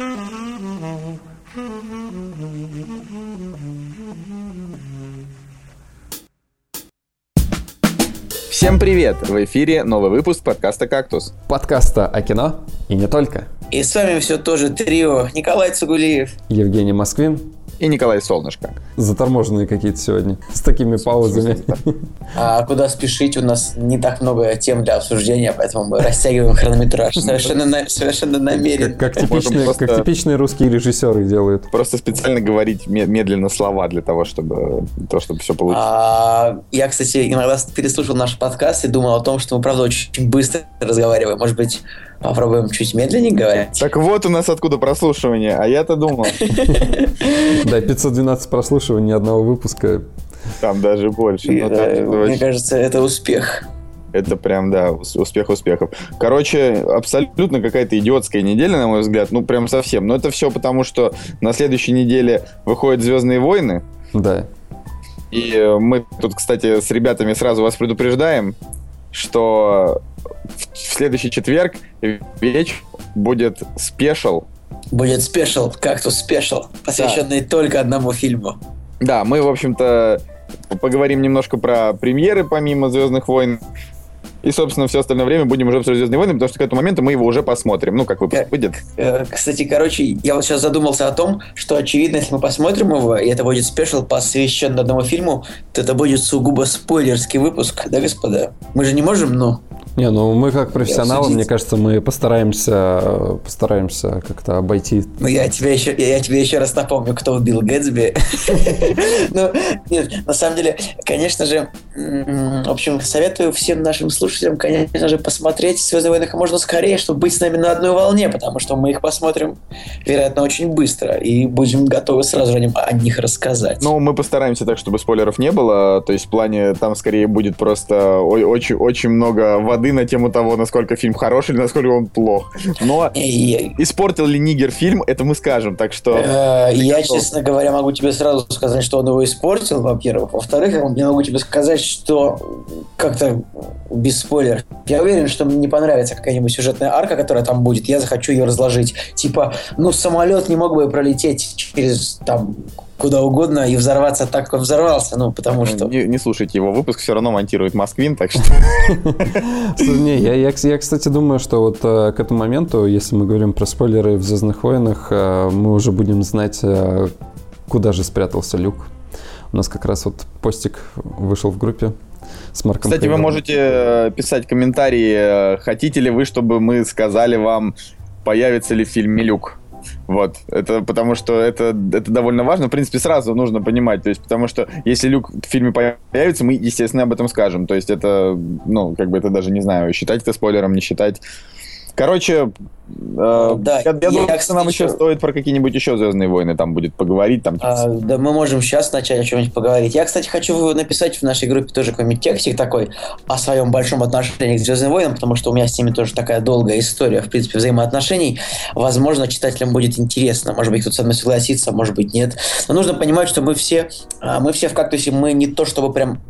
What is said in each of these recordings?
Всем привет! В эфире новый выпуск подкаста «Кактус». Подкаста о кино и не только. И с вами все тоже трио Николай Цугулиев. Евгений Москвин. И Николай Солнышко. Заторможенные какие-то сегодня, с такими паузами. А куда спешить? У нас не так много тем для обсуждения, поэтому мы растягиваем хронометраж совершенно, на, совершенно намеренно. Как, как, типичные, просто... как типичные русские режиссеры делают. Просто специально говорить медленно слова для того, чтобы, то, чтобы все получилось. А, я, кстати, иногда переслушал наш подкаст и думал о том, что мы, правда, очень быстро разговариваем. Может быть, Попробуем чуть медленнее говорить. Так вот у нас откуда прослушивание, а я-то думал. Да, 512 прослушиваний ни одного выпуска. Там даже больше. Мне кажется, это успех. Это прям, да, успех успехов. Короче, абсолютно какая-то идиотская неделя, на мой взгляд. Ну, прям совсем. Но это все потому, что на следующей неделе выходят «Звездные войны». Да. И э, мы тут, кстати, с ребятами сразу вас предупреждаем, что в следующий четверг вечер будет special. Будет special, кактус special, посвященный да. только одному фильму. Да, мы, в общем-то, поговорим немножко про премьеры помимо «Звездных войн». И, собственно, все остальное время будем уже обсуждать «Звездные войны», потому что к этому моменту мы его уже посмотрим. Ну, как выпуск выйдет. Э, кстати, короче, я вот сейчас задумался о том, что, очевидно, если мы посмотрим его, и это будет спешл, посвящен одному фильму, то это будет сугубо спойлерский выпуск, да, господа? Мы же не можем, ну... Не, ну мы как профессионалы, мне кажется, мы постараемся, постараемся как-то обойти. Ну я тебе еще, я тебе еще раз напомню, кто убил Гэтсби. Ну, нет, на самом деле, конечно же, в общем, советую всем нашим слушателям, конечно же, посмотреть «Звездные войны» как можно скорее, чтобы быть с нами на одной волне, потому что мы их посмотрим, вероятно, очень быстро, и будем готовы сразу же о них рассказать. Ну, мы постараемся так, чтобы спойлеров не было, то есть в плане там скорее будет просто очень, очень много воды на тему того, насколько фильм хороший или насколько он плох. Но испортил ли Нигер фильм, это мы скажем, так что... Э, я, честно говоря, могу тебе сразу сказать, что он его испортил, во-первых. Во-вторых, я могу тебе сказать, что как-то без спойлеров. Я уверен, что мне не понравится какая-нибудь сюжетная арка, которая там будет. Я захочу ее разложить. Типа, ну, самолет не мог бы пролететь через там куда угодно и взорваться так, как он взорвался, ну, потому что... Не, не слушайте его выпуск, все равно монтирует Москвин, так что... Не, я, кстати, думаю, что вот э, к этому моменту, если мы говорим про спойлеры в «Звездных войнах», э, мы уже будем знать, э, куда же спрятался Люк. У нас как раз вот постик вышел в группе с Марком Кстати, вы можете писать комментарии, хотите ли вы, чтобы мы сказали вам, появится ли в фильме Люк. Вот, это потому что это, это довольно важно. В принципе, сразу нужно понимать, то есть, потому что если Люк в фильме появится, мы, естественно, об этом скажем. То есть это, ну, как бы это даже, не знаю, считать это спойлером, не считать. Короче, э, да, я, я думаю, я, что нам еще стоит про какие-нибудь еще Звездные войны там будет поговорить. Там, а, да, мы можем сейчас начать о чем-нибудь поговорить. Я, кстати, хочу написать в нашей группе тоже какой-нибудь текстик такой о своем большом отношении к Звездным войнам, потому что у меня с ними тоже такая долгая история, в принципе, взаимоотношений. Возможно, читателям будет интересно. Может быть, кто-то со мной согласится, может быть, нет. Но нужно понимать, что мы все, а, мы все в кактусе, мы не то чтобы прям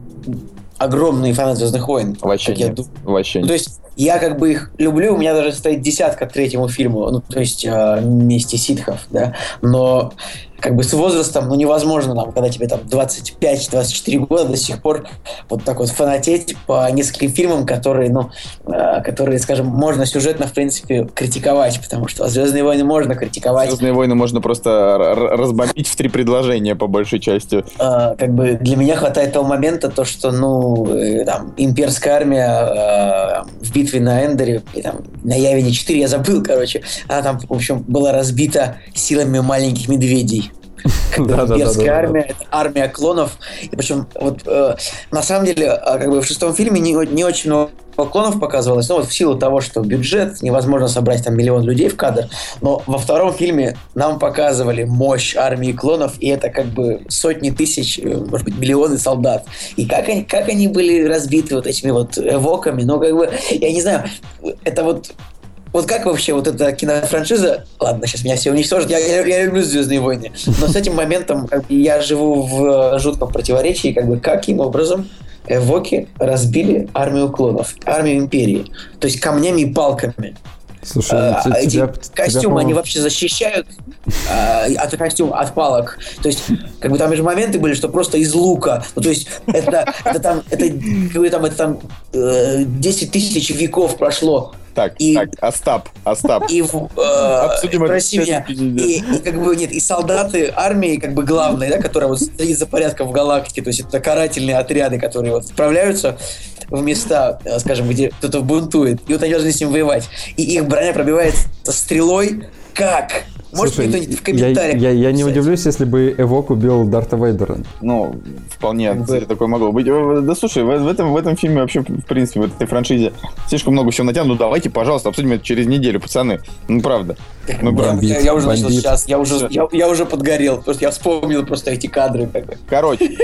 огромные фанаты Звездных войн. Вообще нет. Я, Вообще ну, то есть я как бы их люблю, у меня даже стоит десятка к третьему фильму, ну, то есть э, вместе ситхов, да, но как бы с возрастом, ну, невозможно, там, когда тебе там 25-24 года до сих пор вот так вот фанатеть по нескольким фильмам, которые, ну, э, которые, скажем, можно сюжетно, в принципе, критиковать, потому что «Звездные войны» можно критиковать. «Звездные войны» можно просто разбомбить в три предложения, по большей части. Э, как бы для меня хватает того момента, то, что, ну, э, там, имперская армия э, в битве на Эндере, и, там, на Явине 4, я забыл, короче, она там, в общем, была разбита силами маленьких медведей. Да, армия, это армия клонов. И причем, вот э, на самом деле, а, как бы в шестом фильме не, не очень много клонов показывалось, ну вот в силу того, что бюджет, невозможно собрать там миллион людей в кадр, но во втором фильме нам показывали мощь армии клонов, и это как бы сотни тысяч, э, может быть, миллионы солдат. И как они, как они были разбиты вот этими вот эвоками, ну как бы, я не знаю, это вот вот как вообще вот эта кинофраншиза... Ладно, сейчас меня все уничтожат. Я, я, я люблю «Звездные войны». Но с этим моментом как бы, я живу в жутком противоречии. Как бы каким образом Эвоки разбили армию клонов, армию Империи. То есть камнями и палками. Слушай, А, те- эти тебя- костюмы, тебя, они вообще защищают а, от костюм, от палок. То есть, как бы там же моменты были, что просто из лука. Ну, то есть, это, это там, это, как бы там, это там э, 10 тысяч веков прошло. Так, И- так, Остап, Остап. И, э, Обсудим прости меня, и, и как бы нет, и солдаты армии, как бы главные, да, которые вот следят за порядком в галактике, то есть это карательные отряды, которые вот справляются в места, э, скажем, где кто-то бунтует, и вот они должны с ним воевать. И их броня пробивается стрелой. Как? Может Слушай, кто-нибудь в я, комментариях я, я не написать? удивлюсь, если бы Эвок убил Дарта Вейдера. Ну, вполне, кстати, такое могло быть. Э, Да слушай, в, в этом, в этом фильме вообще, в принципе, в этой франшизе слишком много всего натянуто. Ну давайте, пожалуйста, обсудим это через неделю, пацаны. Ну правда. Ну, Я- правда. я, я уже начал бомбит. сейчас, я уже, я, я уже подгорел, потому что я вспомнил просто эти кадры. Короче,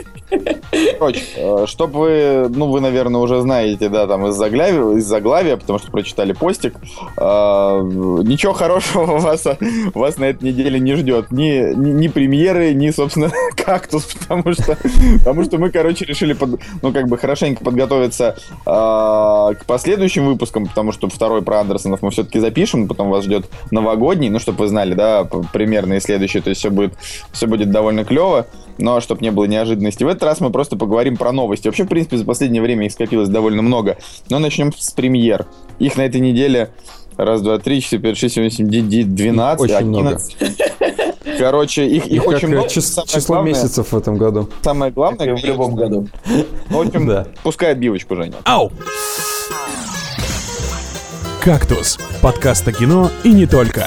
короче, чтоб вы, ну, вы, наверное, уже знаете, да, там, из заглавия, из заглавия, потому что прочитали постик, э, ничего хорошего вас, вас на этой неделе не ждет. Ни, ни, ни премьеры, ни, собственно, кактус, потому что, потому что мы, короче, решили, под, ну, как бы, хорошенько подготовиться э, к последующим выпускам, потому что второй про Андерсонов мы все-таки запишем, потом вас ждет новогодний, ну, чтобы вы знали, да, примерно и следующий, то есть все будет, все будет довольно клево, но чтобы не было неожиданности. В этот раз мы просто поговорим про новости. Вообще, в принципе, за последнее время их скопилось довольно много, но начнем с премьер. Их на этой неделе раз, два, три, четыре, пять, шесть, семь, восемь, девять, двенадцать, Очень много. Короче, их, их очень э, много. чис- Самое число главное- месяцев в этом году. Самое главное, в любом году. в общем, Да. пускай отбивочку, Женя. Ау! «Кактус» – подкаст о кино и не только.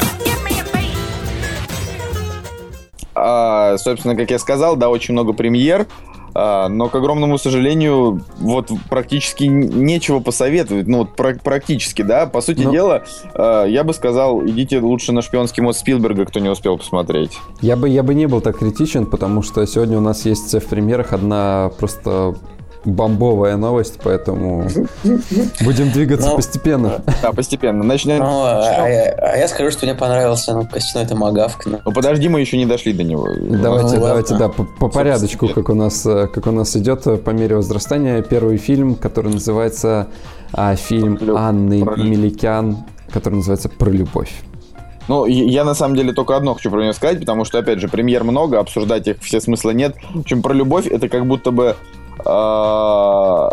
А, собственно, как я сказал, да, очень много премьер, но, к огромному сожалению, вот практически нечего посоветовать. Ну, вот пра- практически, да. По сути Ну. дела, а, я бы сказал, идите лучше на шпионский мод Спилберга, кто не успел посмотреть. Я бы, я бы не был так критичен, потому что сегодня у нас есть в премьерах одна просто бомбовая новость, поэтому будем двигаться Ну, постепенно. Да, постепенно. Начнем. Ну, а, а я, а я скажу, что мне понравился ну, костяной томагавк. Ну, Ну, подожди, мы еще не дошли до него. Давайте, давайте, да, по, по порядочку, как у нас, э, как у нас идет э, по мере возрастания. Первый фильм, который называется а, фильм Анны Меликян, который называется «Про любовь». Ну, я на самом деле только одно хочу про него сказать, потому что, опять же, премьер много, обсуждать их все смысла нет. В общем, про любовь это как будто бы... а,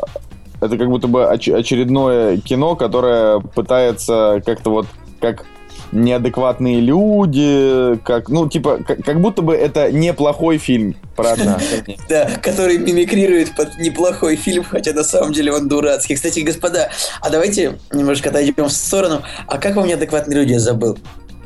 это как будто бы оч- очередное кино, которое пытается как-то вот как неадекватные люди, как, ну, типа, как, как будто бы это неплохой фильм про отношения. да, который мимикрирует под неплохой фильм, хотя на самом деле он дурацкий. Кстати, господа, а давайте немножко отойдем в сторону. А как вам неадекватные люди, я забыл?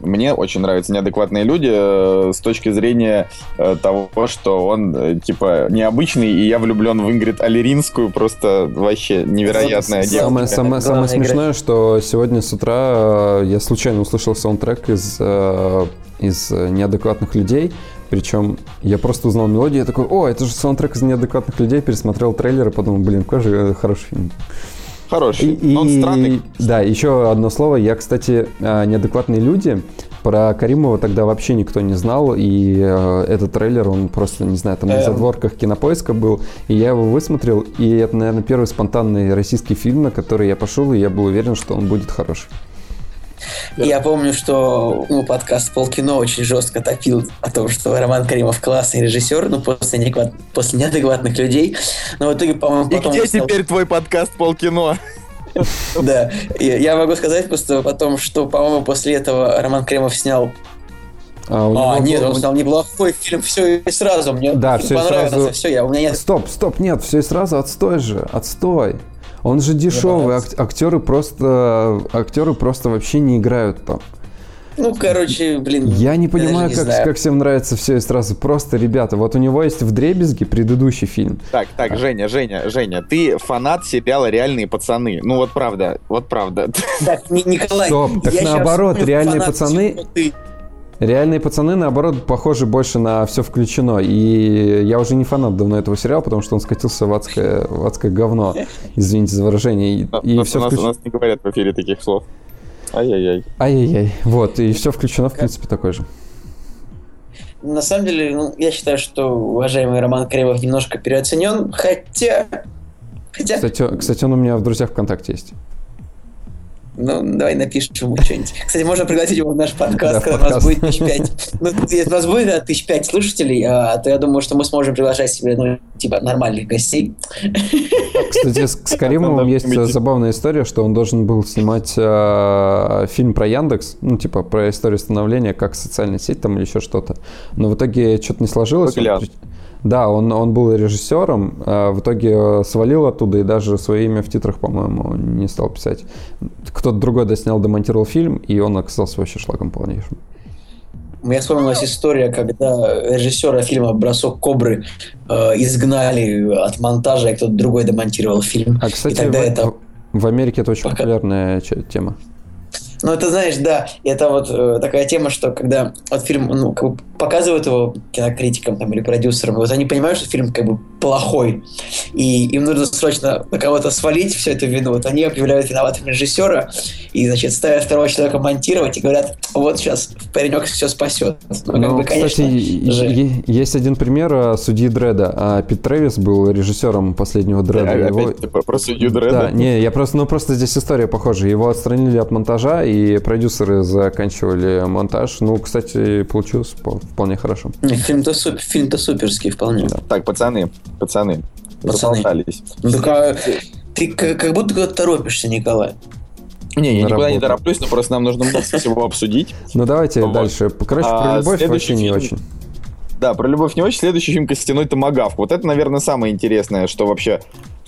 Мне очень нравятся неадекватные люди э, с точки зрения э, того, что он, э, типа, необычный, и я влюблен в Ингрид Алеринскую, просто вообще невероятная Самое- девушка. Самое, самое, самое смешное, что сегодня с утра я случайно услышал саундтрек из, из неадекватных людей. Причем я просто узнал мелодию, я такой, о, это же саундтрек из неадекватных людей, пересмотрел трейлер и подумал, блин, какой же хороший фильм. Хороший. И, Но он странный. Да, еще одно слово. Я, кстати, э, неадекватные люди. Про Каримова тогда вообще никто не знал, и э, этот трейлер, он просто, не знаю, там на Эм. задворках кинопоиска был, и я его высмотрел, и это, наверное, первый спонтанный российский фильм, на который я пошел, и я был уверен, что он будет хороший. Я помню, что ну, подкаст Полкино очень жестко топил о том, что Роман Каримов классный режиссер, ну, после, неадекват- после неадекватных людей. Но в итоге, по-моему, И потом... где он стал- теперь твой подкаст Полкино? Да, я, могу сказать просто потом, что, по-моему, после этого Роман Каримов снял... А, у А, него нет, был- он снял неплохой фильм «Все и сразу». Мне Да, фильм «Всё и понравился, сразу». все, я, у меня нет... Стоп, стоп, нет, все и сразу, отстой же, отстой. Он же дешевый, ак- актеры просто, актеры просто вообще не играют там. Ну, короче, блин... Я не понимаю, не как, знаю. как всем нравится все и сразу. Просто, ребята, вот у него есть в Дребезге предыдущий фильм. Так, так, Женя, Женя, Женя, ты фанат сериала «Реальные пацаны». Ну вот правда, вот правда. Так, Ни- Николай, Стоп, так наоборот, «Реальные пацаны». Реальные пацаны, наоборот, похожи больше на все включено. И я уже не фанат давно этого сериала, потому что он скатился в адское, в адское говно. Извините за выражение. И, и у, все нас, у включено. нас не говорят в эфире таких слов. Ай-яй-яй. Ай-яй-яй. Вот, и все включено, в принципе, такой же. На самом деле, ну, я считаю, что уважаемый Роман Каримов немножко переоценен, хотя... Хотя... Кстати, кстати, он у меня в друзьях ВКонтакте есть. Ну, давай напишем ему что-нибудь. Кстати, можно пригласить его в наш подкаст, Да, когда у подкаст. нас будет тысяч пять. Ну, если у нас будет да, тысяч пять слушателей, а, то я думаю, что мы сможем приглашать себе, ну, типа, нормальных гостей. Кстати, с, с Каримовым есть забавная история, что он должен был снимать э, фильм про Яндекс, ну, типа, про историю становления, как социальная сеть там или еще что-то. Но в итоге что-то не сложилось. Он при- да, он, он был режиссером, а в итоге свалил оттуда и даже свое имя в титрах, по-моему, не стал писать. Кто-то другой доснял, демонтировал фильм, и он оказался вообще шлагом полнейшим. Мне вспомнилась история, когда режиссера фильма «Бросок кобры» э, изгнали от монтажа, и кто-то другой демонтировал фильм. А, кстати, и тогда в, это... в Америке это очень Пока- популярная тема. Ну, это, знаешь, да, это вот э, такая тема, что когда вот фильм, ну, как бы показывают его кинокритикам там, или продюсерам, и вот они понимают, что фильм как бы плохой, и им нужно срочно на кого-то свалить всю эту вину, вот они объявляют виноватым режиссера, и, значит, ставят второго человека монтировать и говорят, вот сейчас паренек все спасет. Ну, как Ну, бы, кстати, конечно же. е- есть один пример а, судьи Дреда. А Пит Трэвис был режиссером последнего Дреда. Опять, Его- про судью Дредда. Да, не, я просто, ну просто здесь история похожа. Его отстранили от монтажа, и продюсеры заканчивали монтаж. Ну, кстати, получилось по- вполне хорошо. Не, Фильм-то супер, фильм-то суперский вполне. Так, пацаны, пацаны, Пацаны. заболтались. Ну, так, а ты как, как будто куда-то торопишься, Николай. Не, я На никуда не тороплюсь, но просто нам нужно много всего обсудить. Ну, давайте Вот. дальше. Короче, А, про любовь вообще не очень. Да, про любовь не очень. Следующий фильм «Костяной томагавк». Вот это, наверное, самое интересное, что вообще,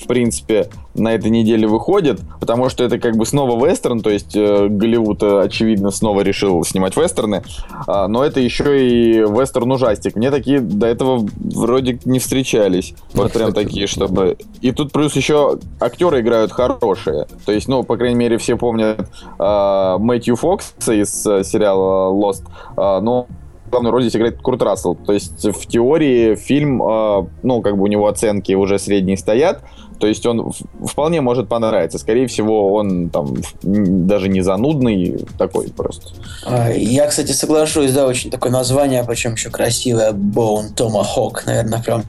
в принципе, на этой неделе выходит, потому что это как бы снова вестерн, то есть э, Голливуд, э, очевидно, снова решил снимать вестерны, а, но это еще и вестерн-ужастик. Мне такие до этого вроде не встречались. Вот прям такие, чтобы... И тут плюс еще актеры играют хорошие. То есть, ну, по крайней мере, все помнят а, Мэтью Фокса из э, сериала Lost, а, но главную роль здесь играет Курт Рассел. То есть в теории фильм, э, ну, как бы у него оценки уже средние стоят, то есть он вполне может понравиться. Скорее всего, он там даже не занудный, такой просто. А, Я, кстати, соглашусь, да, очень такое название, причем еще красивое, Bone Tomahawk, наверное, прям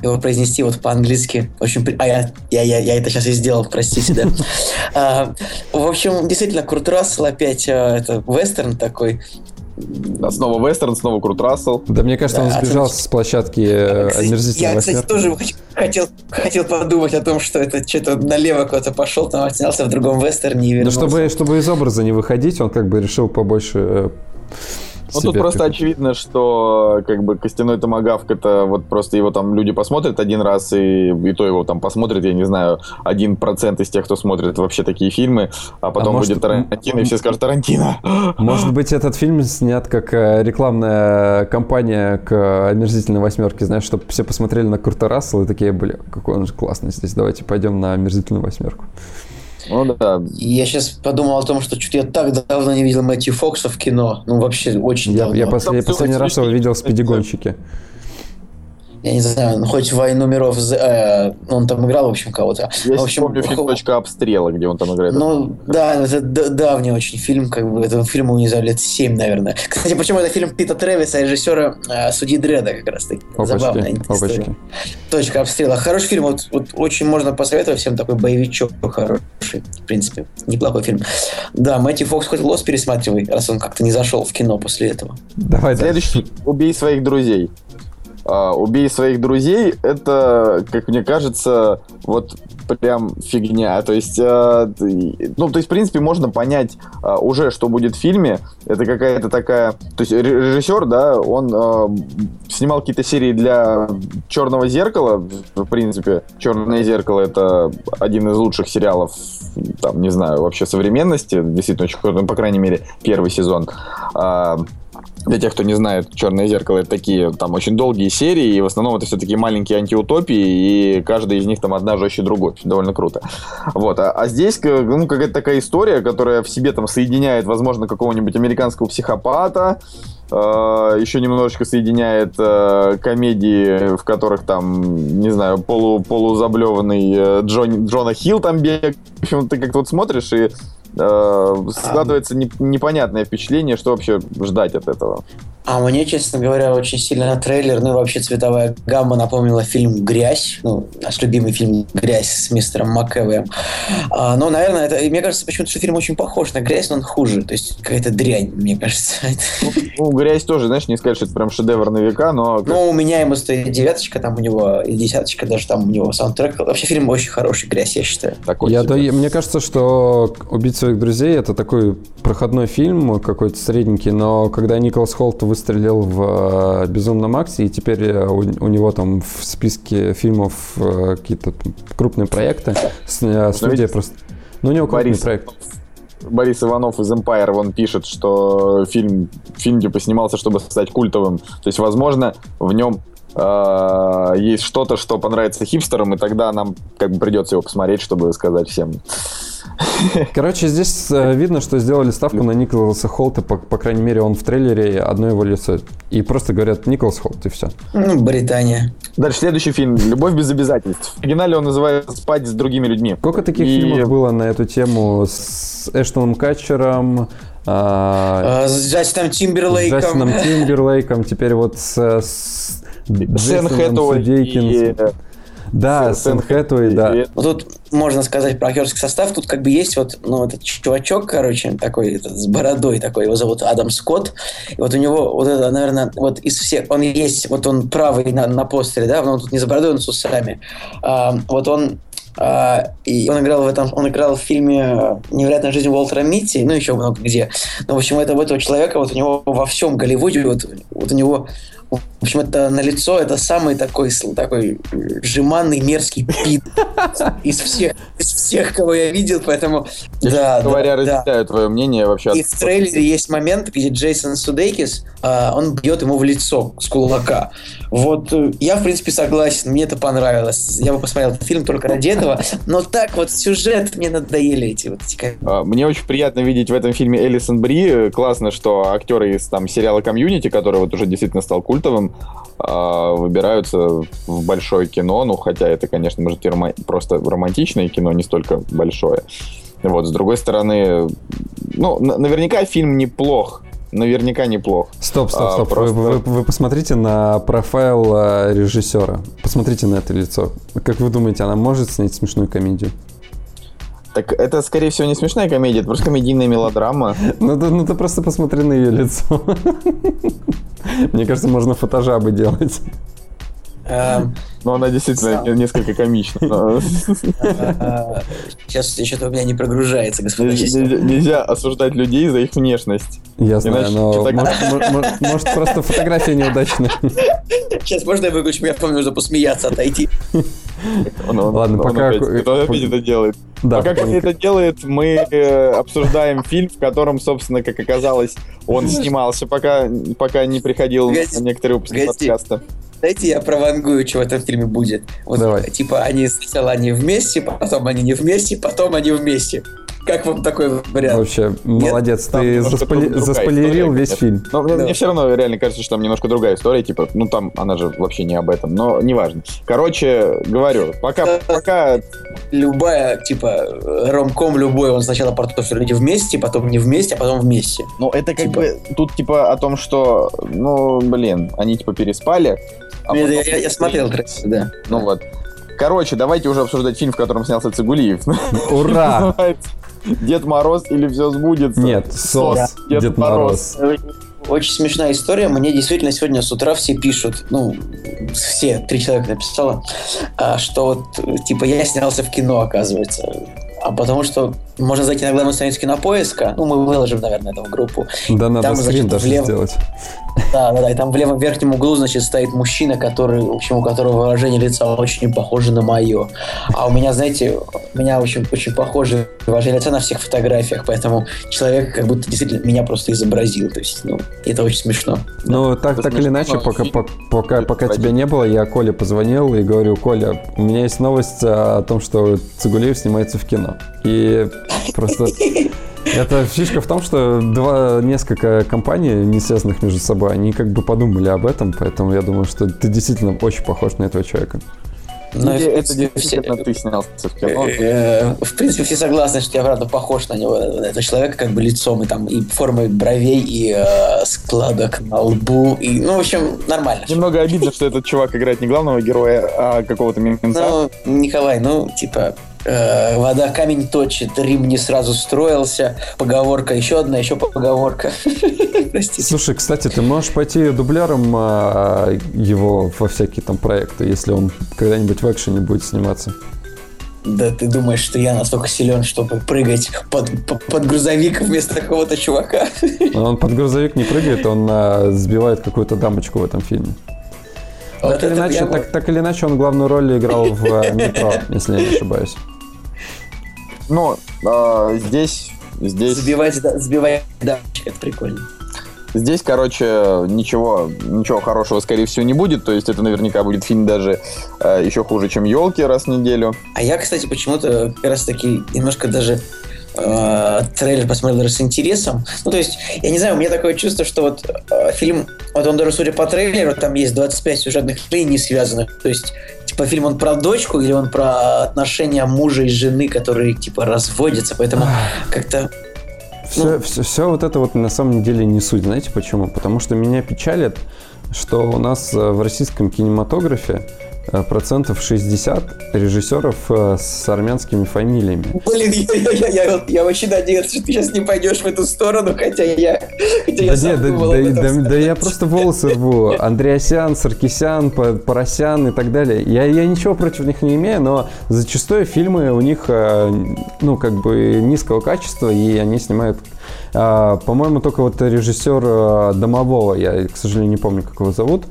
его произнести вот по-английски очень... при- А я, я, я, я это сейчас и сделал, простите, да. А, В общем, действительно, Курт Рассел опять, а, это вестерн такой. Да, снова вестерн, снова Курт Рассел. Да, мне кажется, он Да, сбежал оценки. с площадки э, Кстати, омерзительной Я, кстати, восьмерки. тоже хот- хотел, хотел подумать о том, что это что-то налево куда-то пошел, там снялся в другом вестерне и Но вернулся. Ну, чтобы, чтобы из образа не выходить, он как бы решил побольше э, Ну, тут просто очевидно, что как бы костяной томагавк это вот просто его там люди посмотрят один раз, и, и то его там посмотрят, я не знаю, один процент из тех, кто смотрит вообще такие фильмы, а потом может, будет Тарантино, и все скажут Тарантино. Может быть, этот фильм снят как э, рекламная кампания к омерзительной восьмерке, знаешь, чтобы все посмотрели на Курта Рассела и такие, бля, какой он же классный здесь, давайте пойдем на омерзительную восьмерку. Ну да, Я сейчас подумал о том, что что-то я так давно не видел Мэтью Фокса в кино. Ну, вообще, очень Я, давно. я после- Там всё последний раз его видел в. «Спидигонщике». Я не знаю, ну, хоть «Войну миров», э, он там играл, в общем, кого-то. я в общем, помню фильм «Точка обстрела», где он там играет. Ну, да, это давний очень фильм, как бы, этому фильму, не знаю, лет 7, наверное. Кстати, почему это фильм Пита Тревиса, режиссера э, «Судьи Дреда», как раз таки. Забавная Опачки, история. опачки. Точка обстрела. Хороший фильм, вот, вот очень можно посоветовать всем такой боевичок хороший, в принципе, неплохой фильм. Да, Мэтью Фокс хоть «Лос» пересматривай, раз он как-то не зашел в кино после этого. Давай. Следующий «Убей своих друзей». А, «Убей своих друзей» — это, как мне кажется, вот прям фигня. То есть, ты- ну, то есть, в принципе, можно понять а, уже, что будет в фильме. Это какая-то такая... То есть, ре- режиссер, да, он а, снимал какие-то серии для «Черного зеркала». В принципе, «Черное зеркало» — это один из лучших сериалов, там, не знаю, вообще современности. Действительно, очень ну, по крайней мере, первый сезон. Для тех, кто не знает, «Черное зеркало» — это такие там очень долгие серии, и в основном это все такие маленькие антиутопии, и каждая из них там одна жестче другой. Довольно круто. Вот. А, а здесь как- ну, какая-то такая история, которая в себе там соединяет, возможно, какого-нибудь американского психопата, э, еще немножечко соединяет э, комедии, в которых там, не знаю, полу, полузаблеванный э, Джон, Джона Хилл там бегает. В общем, ты как-то вот смотришь и э, складывается не- непонятное впечатление, что вообще ждать от этого. А мне, честно говоря, очень сильно трейлер, ну и вообще цветовая гамма напомнила фильм «Грязь», ну, наш любимый фильм «Грязь» с мистером МакЭвэем. А, но, наверное, это, мне кажется, почему-то, что фильм очень похож на «Грязь», но он хуже, то есть какая-то дрянь, мне кажется. Ну, ну, «Грязь» тоже, знаешь, не сказать, что это прям шедевр на века, но... Ну, у меня ему стоит девяточка, там у него, и десяточка даже, там у него саундтрек. Вообще фильм очень хороший, «Грязь», я считаю. Такой я, да, мне кажется, что «Убить своих друзей» — это такой проходной фильм, какой-то средненький, но когда Николас Холт выстрелил в э, «Безумном Максе», и теперь э, у, у него там в списке фильмов э, какие-то крупные проекты, студия просто... Ну, у него крупный Борис, проект. Борис Иванов из Empire, он пишет, что фильм, фильм типа снимался, чтобы стать культовым. То есть, возможно, в нем э, есть что-то, что понравится хипстерам, и тогда нам как бы придется его посмотреть, чтобы сказать всем. Короче, здесь э, видно, что сделали ставку на Николаса Холта, по, по крайней мере, он в трейлере одно его лицо. И просто говорят Николас Холт, и все. Ну, Британия. Дальше следующий фильм «Любовь без обязательств». В оригинале он называется «Спать с другими людьми». Сколько таких и... фильмов было на эту тему с Эштоном Катчером, а, а, с Джастином Тимберлейком. С Джастином Тимберлейком, теперь вот с, с Джейсоном Судейкинсом. Да, Сэн Хэтуэй, да. Вот тут можно сказать про актерский состав. Тут как бы есть вот, ну, этот чувачок, короче, такой этот, с бородой такой, его зовут Адам Скотт. И вот у него вот это, наверное, вот из всех, он есть, вот он правый на, на постере, да, но он тут не с бородой, он с усами. А, вот он Uh, и он играл в этом, он играл в фильме «Невероятная жизнь Уолтера Митти», ну, еще много где. Но, в общем, это, у этого человека, вот у него во всем Голливуде, вот, вот у него в общем, это на лицо это самый такой, такой жеманный, мерзкий пит из всех, из всех, кого я видел, поэтому... Да, говоря, да, разделяю да. твое мнение вообще. И в трейлере есть момент, где Джейсон Судейкис, а, он бьет ему в лицо с кулака. Вот э, я, в принципе, согласен, мне это понравилось. Я бы посмотрел этот фильм только ради этого, но так вот сюжет мне надоели эти вот эти... А, мне очень приятно видеть в этом фильме Элисон Бри. Классно, что актеры из там сериала «Комьюнити», который вот уже действительно стал культом, культовым, а, выбираются в большое кино, ну, хотя это, конечно, может, и рома- просто романтичное кино, не столько большое. Вот, с другой стороны, ну, наверняка фильм неплох, наверняка неплох. Стоп, стоп, а, стоп. А, просто... вы, вы, вы посмотрите на профайл а, режиссера. Посмотрите на это лицо. Как вы думаете, она может снять смешную комедию? Так это, скорее всего, не смешная комедия, это просто комедийная мелодрама. Ну ты, ну, ты просто посмотри на ее лицо. Мне кажется, можно фотожабы делать. Эм, но она действительно несколько комична. Сейчас что-то у меня не прогружается, господин. Нельзя осуждать людей за их внешность. Я знаю, но может просто фотография неудачная. Сейчас можно я выключу, я помню, нужно посмеяться, отойти. Ладно, пока... Кто опять это делает? Пока Коля это делает, мы э, обсуждаем фильм, в котором, собственно, как оказалось, он снимался, пока не приходил на некоторые выпуски подкаста. Дайте я провангую, что в этом фильме будет. Вот, Давай. Типа, они сначала они вместе, потом они не вместе, потом они вместе. Как вам такой вариант? Вообще, Нет? молодец, ты заспойлерил, заспойлерил весь фильм. Но да. мне все равно реально кажется, что там немножко другая история, типа, ну там она же вообще не об этом, но неважно. Короче, говорю, пока, да, пока... Любая, типа, ромком любой, он сначала про то, что люди вместе, потом не вместе, а потом вместе. Ну, это как типа... бы, тут типа о том, что, ну, блин, они типа переспали, а Нет, я, я, я смотрел трейлер, да. Ну вот. Короче, давайте уже обсуждать фильм, в котором снялся Цигулиев. Ура! Дед Мороз или все сбудется? Нет, СОС. Дед, Дед Мороз. Очень смешная история. Мне действительно сегодня с утра все пишут, ну, все, три человека написала, а, что вот, типа, я снялся в кино, оказывается. А потому что можно зайти на главную страницу кинопоиска. Ну, мы выложим, наверное, это в группу. Да, надо там, скрин даже влево... сделать. Да, да, да. И там в левом верхнем углу, значит, стоит мужчина, который, в общем, у которого выражение лица очень похоже на мое. А у меня, знаете, у меня очень, очень похоже выражение лица на всех фотографиях, поэтому человек как будто действительно меня просто изобразил. То есть, ну, это очень смешно. Ну, так, это так или иначе, пока, пока, пока тебя не было, я Коле позвонил и говорю, Коля, у меня есть новость о том, что Цигулиев снимается в кино. И просто это фишка в том, что два, несколько компаний, не связанных между собой, они как бы подумали об этом, поэтому я думаю, что ты действительно очень похож на этого человека. Ну, Или и, в это принципе, действительно все- ты снялся в кино? Э, В принципе, все согласны, что я правда похож на него, на этого человека, как бы лицом, и там, и формой бровей, и э, складок на лбу, и, ну, в общем, нормально. Немного обидно, что этот чувак играет не главного героя, а какого-то мента. Ну, Николай, ну, типа, э, вода камень точит, Рим не сразу строился, поговорка, еще одна, еще поговорка. Простите. Слушай, кстати, ты можешь пойти дублером а, его во всякие там проекты, если он когда-нибудь в экшене будет сниматься. Да ты думаешь, что я настолько силен, чтобы прыгать под, под, под грузовик вместо какого-то чувака? Но он под грузовик не прыгает, он а, сбивает какую-то дамочку в этом фильме. Вот так, или иначе, так, так или иначе, он главную роль играл в а, метро, если я не ошибаюсь. Но а, здесь, здесь, Забивать, да, забивать дамочек, это прикольно. здесь, короче, ничего, ничего хорошего, скорее всего, не будет. То есть это наверняка будет фильм даже а, еще хуже, чем елки раз в неделю. А я, кстати, почему-то как раз таки немножко даже э, трейлер посмотрел даже с интересом. Ну, то есть, я не знаю, у меня такое чувство, что вот э, фильм, вот он даже судя по трейлеру, там есть 25 сюжетных линий связанных. То есть, типа, фильм он про дочку или он про отношения мужа и жены, которые, типа, разводятся. Поэтому как-то... Все, все, все вот это вот на самом деле не суть. Знаете почему? Потому что меня печалит, что у нас э, в российском кинематографе процентов 60 режиссеров э, с армянскими фамилиями. Блин, я, я, я, я, я вообще надеялся, что ты сейчас не пойдешь в эту сторону, хотя я, хотя я Да, сам нет, да, да- да- да я просто волосы рву. Андреасян, Саркисян, Поросян и так далее. Я, я ничего против них не имею, но зачастую фильмы у них, э, ну, как бы низкого качества, и они снимают... э, По-моему, только вот режиссер Домового, я, к сожалению, не помню, как его зовут,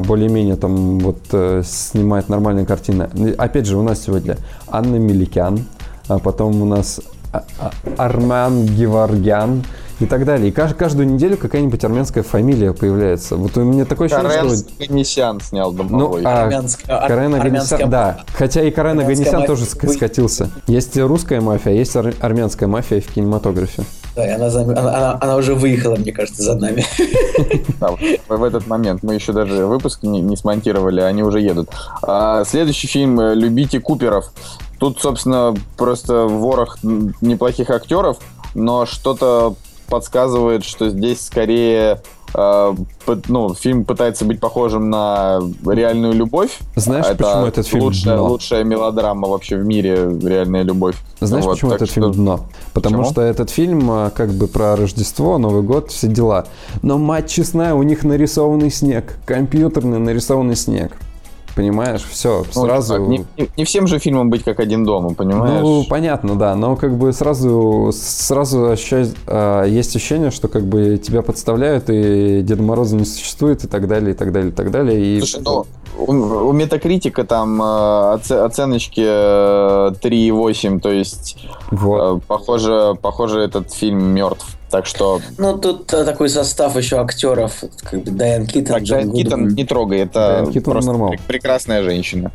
более-менее там вот э, снимает нормальные картины. Опять же, у нас сегодня Анна Меликян, а потом у нас А- А- Арман Геваргян и так далее. И кажд- каждую неделю какая-нибудь армянская фамилия появляется. Вот у меня такое ощущение, Карен что... Ганесян снял Ну, домовой. а Армянская- ар- Карена армянская да. Хотя и Карена армянская Ганесян мафия тоже вы- скатился. Есть русская мафия, а есть ар- армянская мафия в кинематографе. Да, и она, она, она- она уже выехала, мне кажется, за нами. В, этот момент мы еще даже выпуск не, смонтировали, они уже едут. А, следующий фильм э, «Любите Куперов». Тут, собственно, просто ворох неплохих актеров, но что-то подсказывает, что здесь скорее э, ну, фильм пытается быть похожим на реальную любовь. Знаешь, Это почему этот фильм лучшая, дно? лучшая мелодрама вообще в мире «Реальная любовь». Знаешь, Вот, почему этот что- фильм дно? Потому Почему? что этот фильм а, как бы про Рождество, Новый год, все дела. Но, мать честная, у них нарисованный снег. Компьютерный нарисованный снег. Понимаешь? Все, Ну, сразу... чувак, не, не- всем же фильмам быть как один дома, понимаешь? Ну, понятно, да, но как бы сразу, сразу ощущать, а, есть ощущение, что как бы тебя подставляют, и Деда Мороза не существует, и так далее, и так далее, и так далее. И... Слушай, ну, у, у Метакритика там э, оце- оценочки э, 3,8, то есть, Вот. э, похоже, похоже, этот фильм мертв. Так что, Ну, тут э, такой состав еще актеров, как бы Дайан Китон, так, Джон Дайан Китон Гудман. не трогай, это Дайан Китон просто нормал. пр- прекрасная женщина.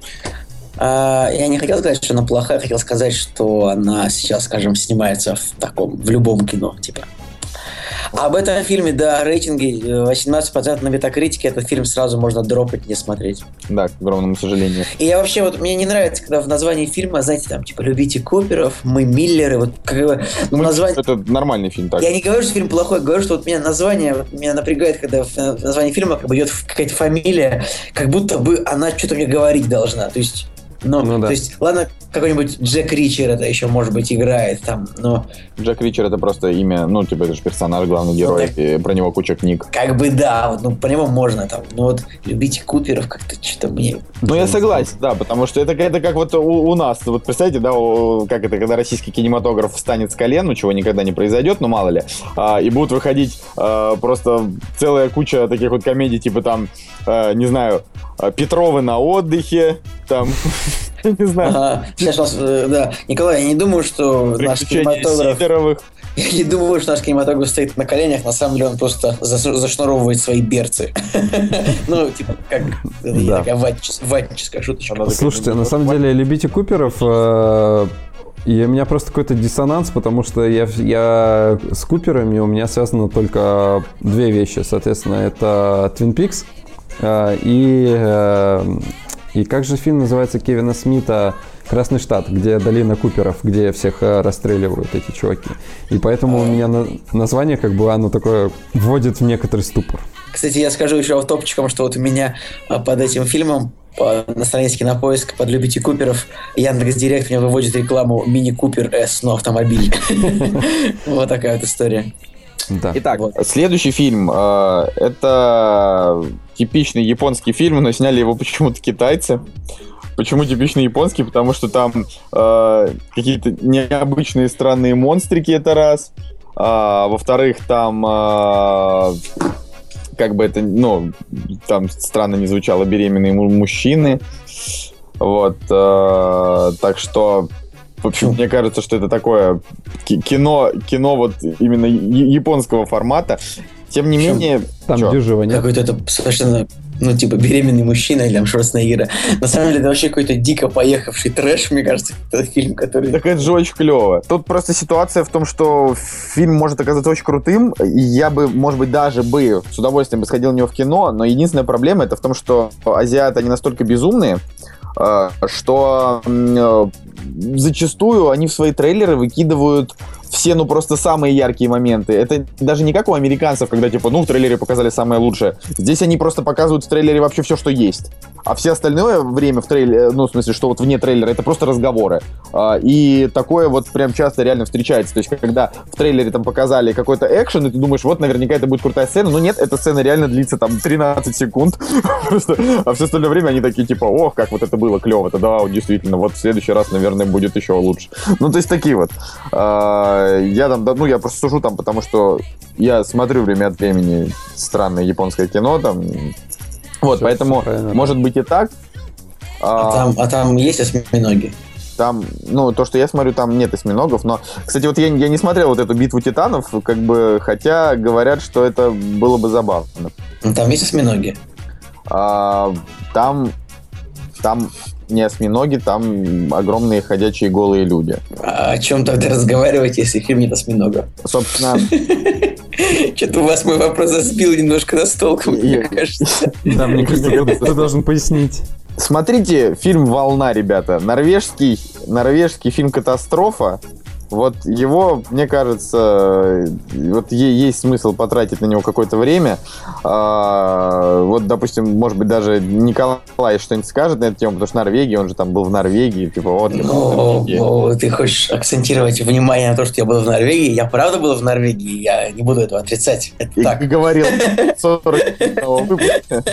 А, я не хотел сказать, что она плохая, хотел сказать, что она сейчас, скажем, снимается в таком, в любом кино, типа. Об этом фильме, да, рейтинги э, 18% на метакритике, этот фильм сразу можно дропать, не смотреть. Да, к огромному сожалению. И я вообще, вот, мне не нравится, когда в названии фильма, знаете, там, типа, любите Куперов, мы Миллеры, вот, как бы, ну, название... Это нормальный фильм, так. Я не говорю, что фильм плохой, говорю, что вот меня название, вот меня напрягает, когда в названии фильма как бы идет какая-то фамилия, как будто бы она что-то мне говорить должна. То есть, ну, Ну да. то есть, ладно, какой-нибудь Джек Ричер это еще, может быть, играет там, но Джек Ричер это просто имя, ну, типа, это же персонаж, главный герой, так- и про него куча книг. как бы да, вот, ну, по нему можно там, но вот любите Куперов как-то что-то мне... Ну, я согласен, да, потому что это, это как вот у, у нас. Вот представьте, да, у- как это, когда российский кинематограф встанет с колен, ну, чего никогда не произойдет, ну, мало ли, а, и будут выходить а, просто целая куча таких вот комедий, типа там, а, не знаю, а, Петровы на отдыхе, там, не знаю, э, да, Николай, я не думаю, что наш кинематограф... Я не думаю, что наш кинематограф стоит на коленях, на самом деле он просто зашнуровывает свои берцы. Ну, типа, как такая ватничес- ватническая шуточка. Слушайте, на самом деле, любите Куперов, э, и у меня просто какой-то диссонанс, потому что я, я с Куперами у меня связано только две вещи. Соответственно, это Twin Peaks э, и э, И как же фильм называется Кевина Смита «Красный штат», где долина Куперов, где всех э, расстреливают эти чуваки. И поэтому у меня на- название как бы оно такое вводит в некоторый ступор. Кстати, я скажу еще топчиком, что вот у меня а, под этим фильмом по, на странице Кинопоиск под «Любите Куперов» Яндекс Директ мне выводит рекламу «Мини Купер С», но автомобиль. Вот такая вот история. Да. Итак, Вот. следующий фильм. э, это типичный японский фильм, но сняли его почему-то китайцы. Почему типичный японский? Потому что там э, какие-то необычные странные монстрики, это раз. А, во-вторых, там э, как бы это, ну, там странно не звучало, беременные му- мужчины. Вот. э, так что, в общем, мне кажется, что это такое ки- кино, кино вот именно японского формата. Тем не менее, Там чё? нет. Какой-то это совершенно, ну, типа, беременный мужчина или там Шварценеггера. На самом деле, это вообще какой-то дико поехавший трэш, мне кажется, этот фильм, который... Так это же очень клево. Тут просто ситуация в том, что фильм может оказаться очень крутым, и я бы, может быть, даже бы с удовольствием бы сходил на него в кино, но единственная проблема это в том, что азиаты, они настолько безумные, э, что э, зачастую они в свои трейлеры выкидывают все, ну, просто самые яркие моменты. Это даже не как у американцев, когда, типа, ну, в трейлере показали самое лучшее. Здесь они просто показывают в трейлере вообще все, что есть. А все остальное время в трейлере, ну, в смысле, что вот вне трейлера, это просто разговоры. А, И такое вот прям часто реально встречается. То есть, когда в трейлере там показали какой-то экшен, и ты думаешь, вот, наверняка это будет крутая сцена, но нет, эта сцена реально длится там 13 секунд. Просто, а все остальное время они такие, типа, ох, как вот это было клево-то, да, вот действительно, вот в следующий раз, наверное, будет еще лучше. Ну, то есть, такие вот. А, Я там, да, ну, я просто сужу там, потому что я смотрю время от времени странное японское кино, там, вот, Всё, поэтому, правильно, да. может быть и так. А там, а там есть осьминоги? Там, ну, то, что я смотрю, там нет осьминогов, но, кстати, вот я, я не смотрел вот эту битву титанов, как бы, хотя говорят, что это было бы забавно. Ну, там есть осьминоги. А, там, там не осьминоги, там огромные ходячие голые люди. А о чем тогда разговаривать, если фильм нет осьминога? Собственно, Что-то у вас мой вопрос сбил немножко на стол, мне Я- кажется. Да, мне кажется, ты должен пояснить. смотрите фильм «Волна», ребята. Норвежский, норвежский фильм «Катастрофа». Вот его, мне кажется, вот есть смысл потратить на него какое-то время. А, вот, допустим, может быть, даже Николай что-нибудь скажет на эту тему, потому что Норвегия, он же там был в Норвегии, типа, вот. Ну, ты хочешь акцентировать внимание на то, что я был в Норвегии. Я правда был в Норвегии, я не буду этого отрицать. Это И так. говорил 40 выпуска.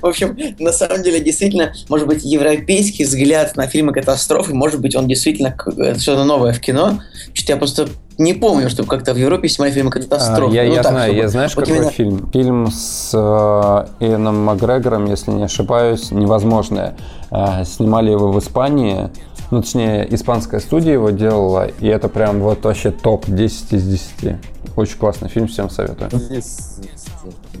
В общем, на самом деле, действительно, может быть, европейский взгляд на фильмы катастрофы, может быть, он действительно что-то новое в кино. Что-то я просто не помню, чтобы как-то в Европе снимали фильмы А, катастрофы. Я, Ну, я так, знаю, чтобы- я знаешь, вот какой именно- фильм? Фильм с э, Иэном Макгрегором, если не ошибаюсь, «Невозможное». Э, снимали его в Испании, ну, точнее, испанская студия его делала, и это прям вот вообще топ 10 из 10. Очень классный фильм, всем советую.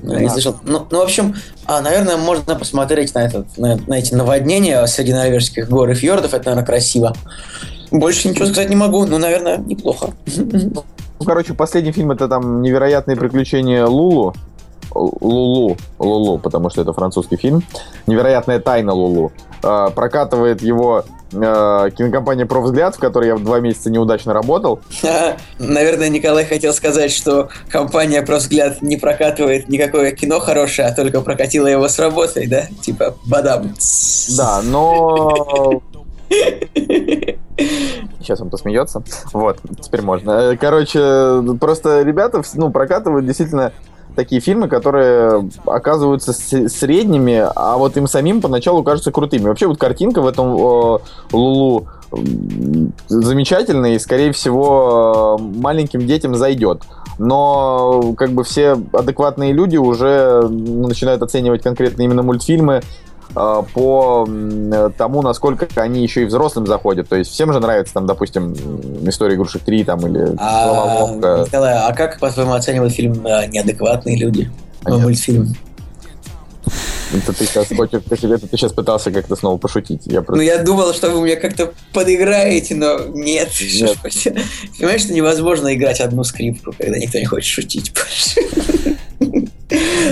Ну, не слышал. Ну, ну, в общем, а, наверное, можно посмотреть на, этот, на, на эти наводнения среди норвежских гор и фьордов. Это, наверное, красиво. Больше ничего сказать не могу, но, наверное, неплохо. Ну, короче, последний фильм это там «Невероятные приключения Лулу». Лулу, Лулу, потому что это французский фильм. «Невероятная тайна Лулу». А, Прокатывает его э, кинокомпания «Провзгляд», в которой я два месяца неудачно работал. Наверное, Николай хотел сказать, что компания про взгляд не прокатывает никакое кино хорошее, а только прокатила его с работой, да? Типа, бадам. Да, но... Сейчас он посмеется. Вот, теперь можно. Э, Короче, просто ребята ну, прокатывают действительно такие фильмы, которые оказываются средними, а вот им самим поначалу кажутся крутыми. Вообще вот картинка в этом Лулу замечательная и, скорее всего, маленьким детям зайдет. Но как бы все адекватные люди уже начинают оценивать конкретно именно мультфильмы по м, тому, насколько они еще и взрослым заходят. То есть всем же нравится, там, допустим, история игрушек 3 там, или А. Николай, а как, по-твоему, оценивают фильм э, «Неадекватные люди»? Ну, Понятно. мультфильм. Это ты сейчас хочешь, это ты сейчас пытался как-то снова пошутить. Я Ну, просто... я думал, что вы мне как-то подыграете, но нет. Нет. Понимаешь, что невозможно играть одну скрипку, когда никто не хочет шутить больше.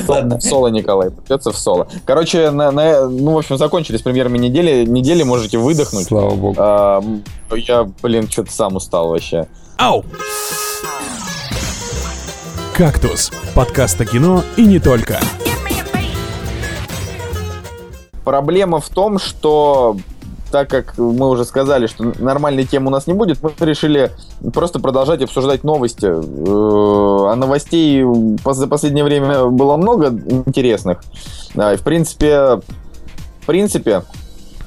Ладно. В соло, Николай, придется в соло. Короче, на, на- ну, в общем, закончились премьерами недели. Недели можете выдохнуть. Слава богу. А, я, блин, что-то сам устал вообще. Ау! «Кактус» — подкаст о кино и не только. Проблема в том, что так как мы уже сказали, что нормальной темы у нас не будет, мы решили просто продолжать обсуждать новости. Э, А новостей за последнее время было много интересных. А, и В принципе, в принципе,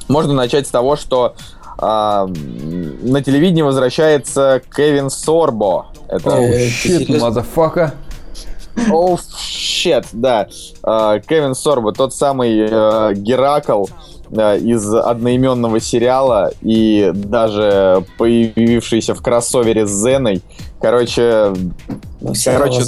можно начать с того, что а, на телевидении возвращается Кевин Сорбо. Это Оу, Э, ты shit, серьезно? motherfucka. Оу, shit, да. А, Кевин Сорбо, тот самый э, Геракл э, из одноименного сериала и даже появившийся в кроссовере с Зеной. Короче, Ну, Короче,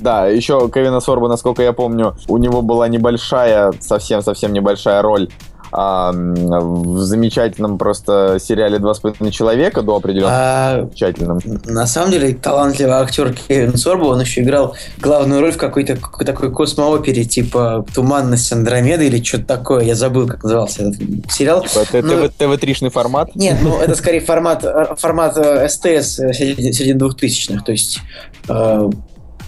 да, еще Кевина Сорбо, насколько я помню, у него была небольшая, совсем-совсем небольшая роль а, в замечательном просто сериале «Два с половиной человека» до определенного А, замечательном. на самом деле, талантливый актер Кевин Сорбо, он еще играл главную роль в какой-то какой такой космоопере, типа «Туманность Андромеды» или что-то такое. Я забыл, как назывался этот сериал. Типа, это Ну, ТВ- ТВ-тришный формат. Нет, ну это скорее формат, э, формат э, СТС э, середины середины двухтысячных, то есть э,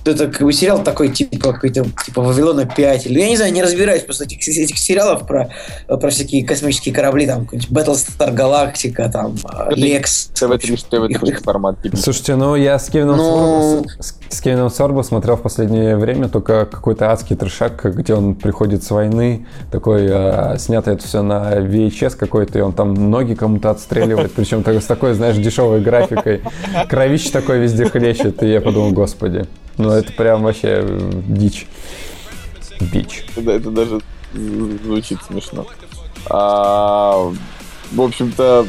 это как бы сериал такой, типа, какой-то, типа, Вавилона 5, или, я не знаю, не разбираюсь просто этих, этих сериалов про, про всякие космические корабли, там, какой-нибудь Battlestar Galactica, там, э, Это Лекс. ТВ-триш, ТВ-тришный формат. типа. Слушайте, ну я с Кевином, Ну- Сорбо, с, с Кевином Сорбо смотрел в последнее время только какой-то адский трешак, где он приходит с войны, такой, э, снято это все на VHS какой-то, и он там ноги кому-то отстреливает, причем так- с такой, знаешь, дешевой графикой. Кровище такое везде хлещет, и я подумал, господи, ну это прям вообще э, дичь. Бич. Да, это даже звучит смешно. А, в общем-то...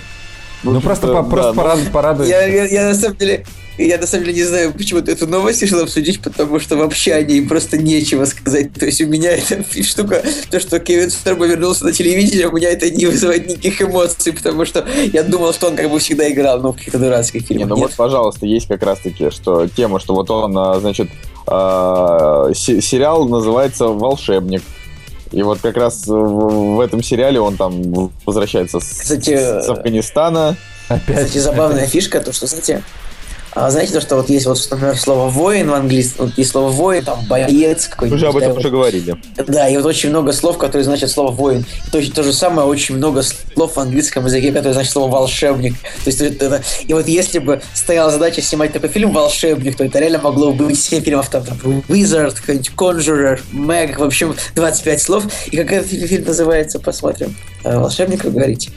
в Ну просто да, просто ну, порад- порадует. Я, я, я на самом деле... Я на самом деле не знаю, почему эту новость решил обсудить, потому что вообще о ней просто нечего сказать. То есть у меня эта штука, то, что Кевин Сторбо вернулся на телевидение, у меня это не вызывает никаких эмоций, потому что я думал, что он как бы всегда играл, ну, в каких-то дурацких Не, фильмах. ну Нет. вот, пожалуйста, есть как раз-таки, что тема, что вот он, а, значит, а, се- сериал называется «Волшебник». И вот как раз в, в этом сериале он там возвращается с, Кстати, с Афганистана. Опять. Кстати, забавная фишка, то, что, знаете, знаете, то, что вот есть вот, например, слово воин в английском, вот есть слово воин, там, боец какой-нибудь. уже об этом да, уже говорили. Да, и вот очень много слов, которые значат слово воин. То, то же самое, очень много слов в английском языке, которые значат слово волшебник. То есть это, и вот если бы стояла задача снимать такой фильм «Волшебник», то это реально могло бы быть 7 фильмов там, там Wizard, какой-нибудь Conjurer, Meg, в общем, 25 слов. И как этот фильм называется, посмотрим. А, «Волшебник», вы говорите?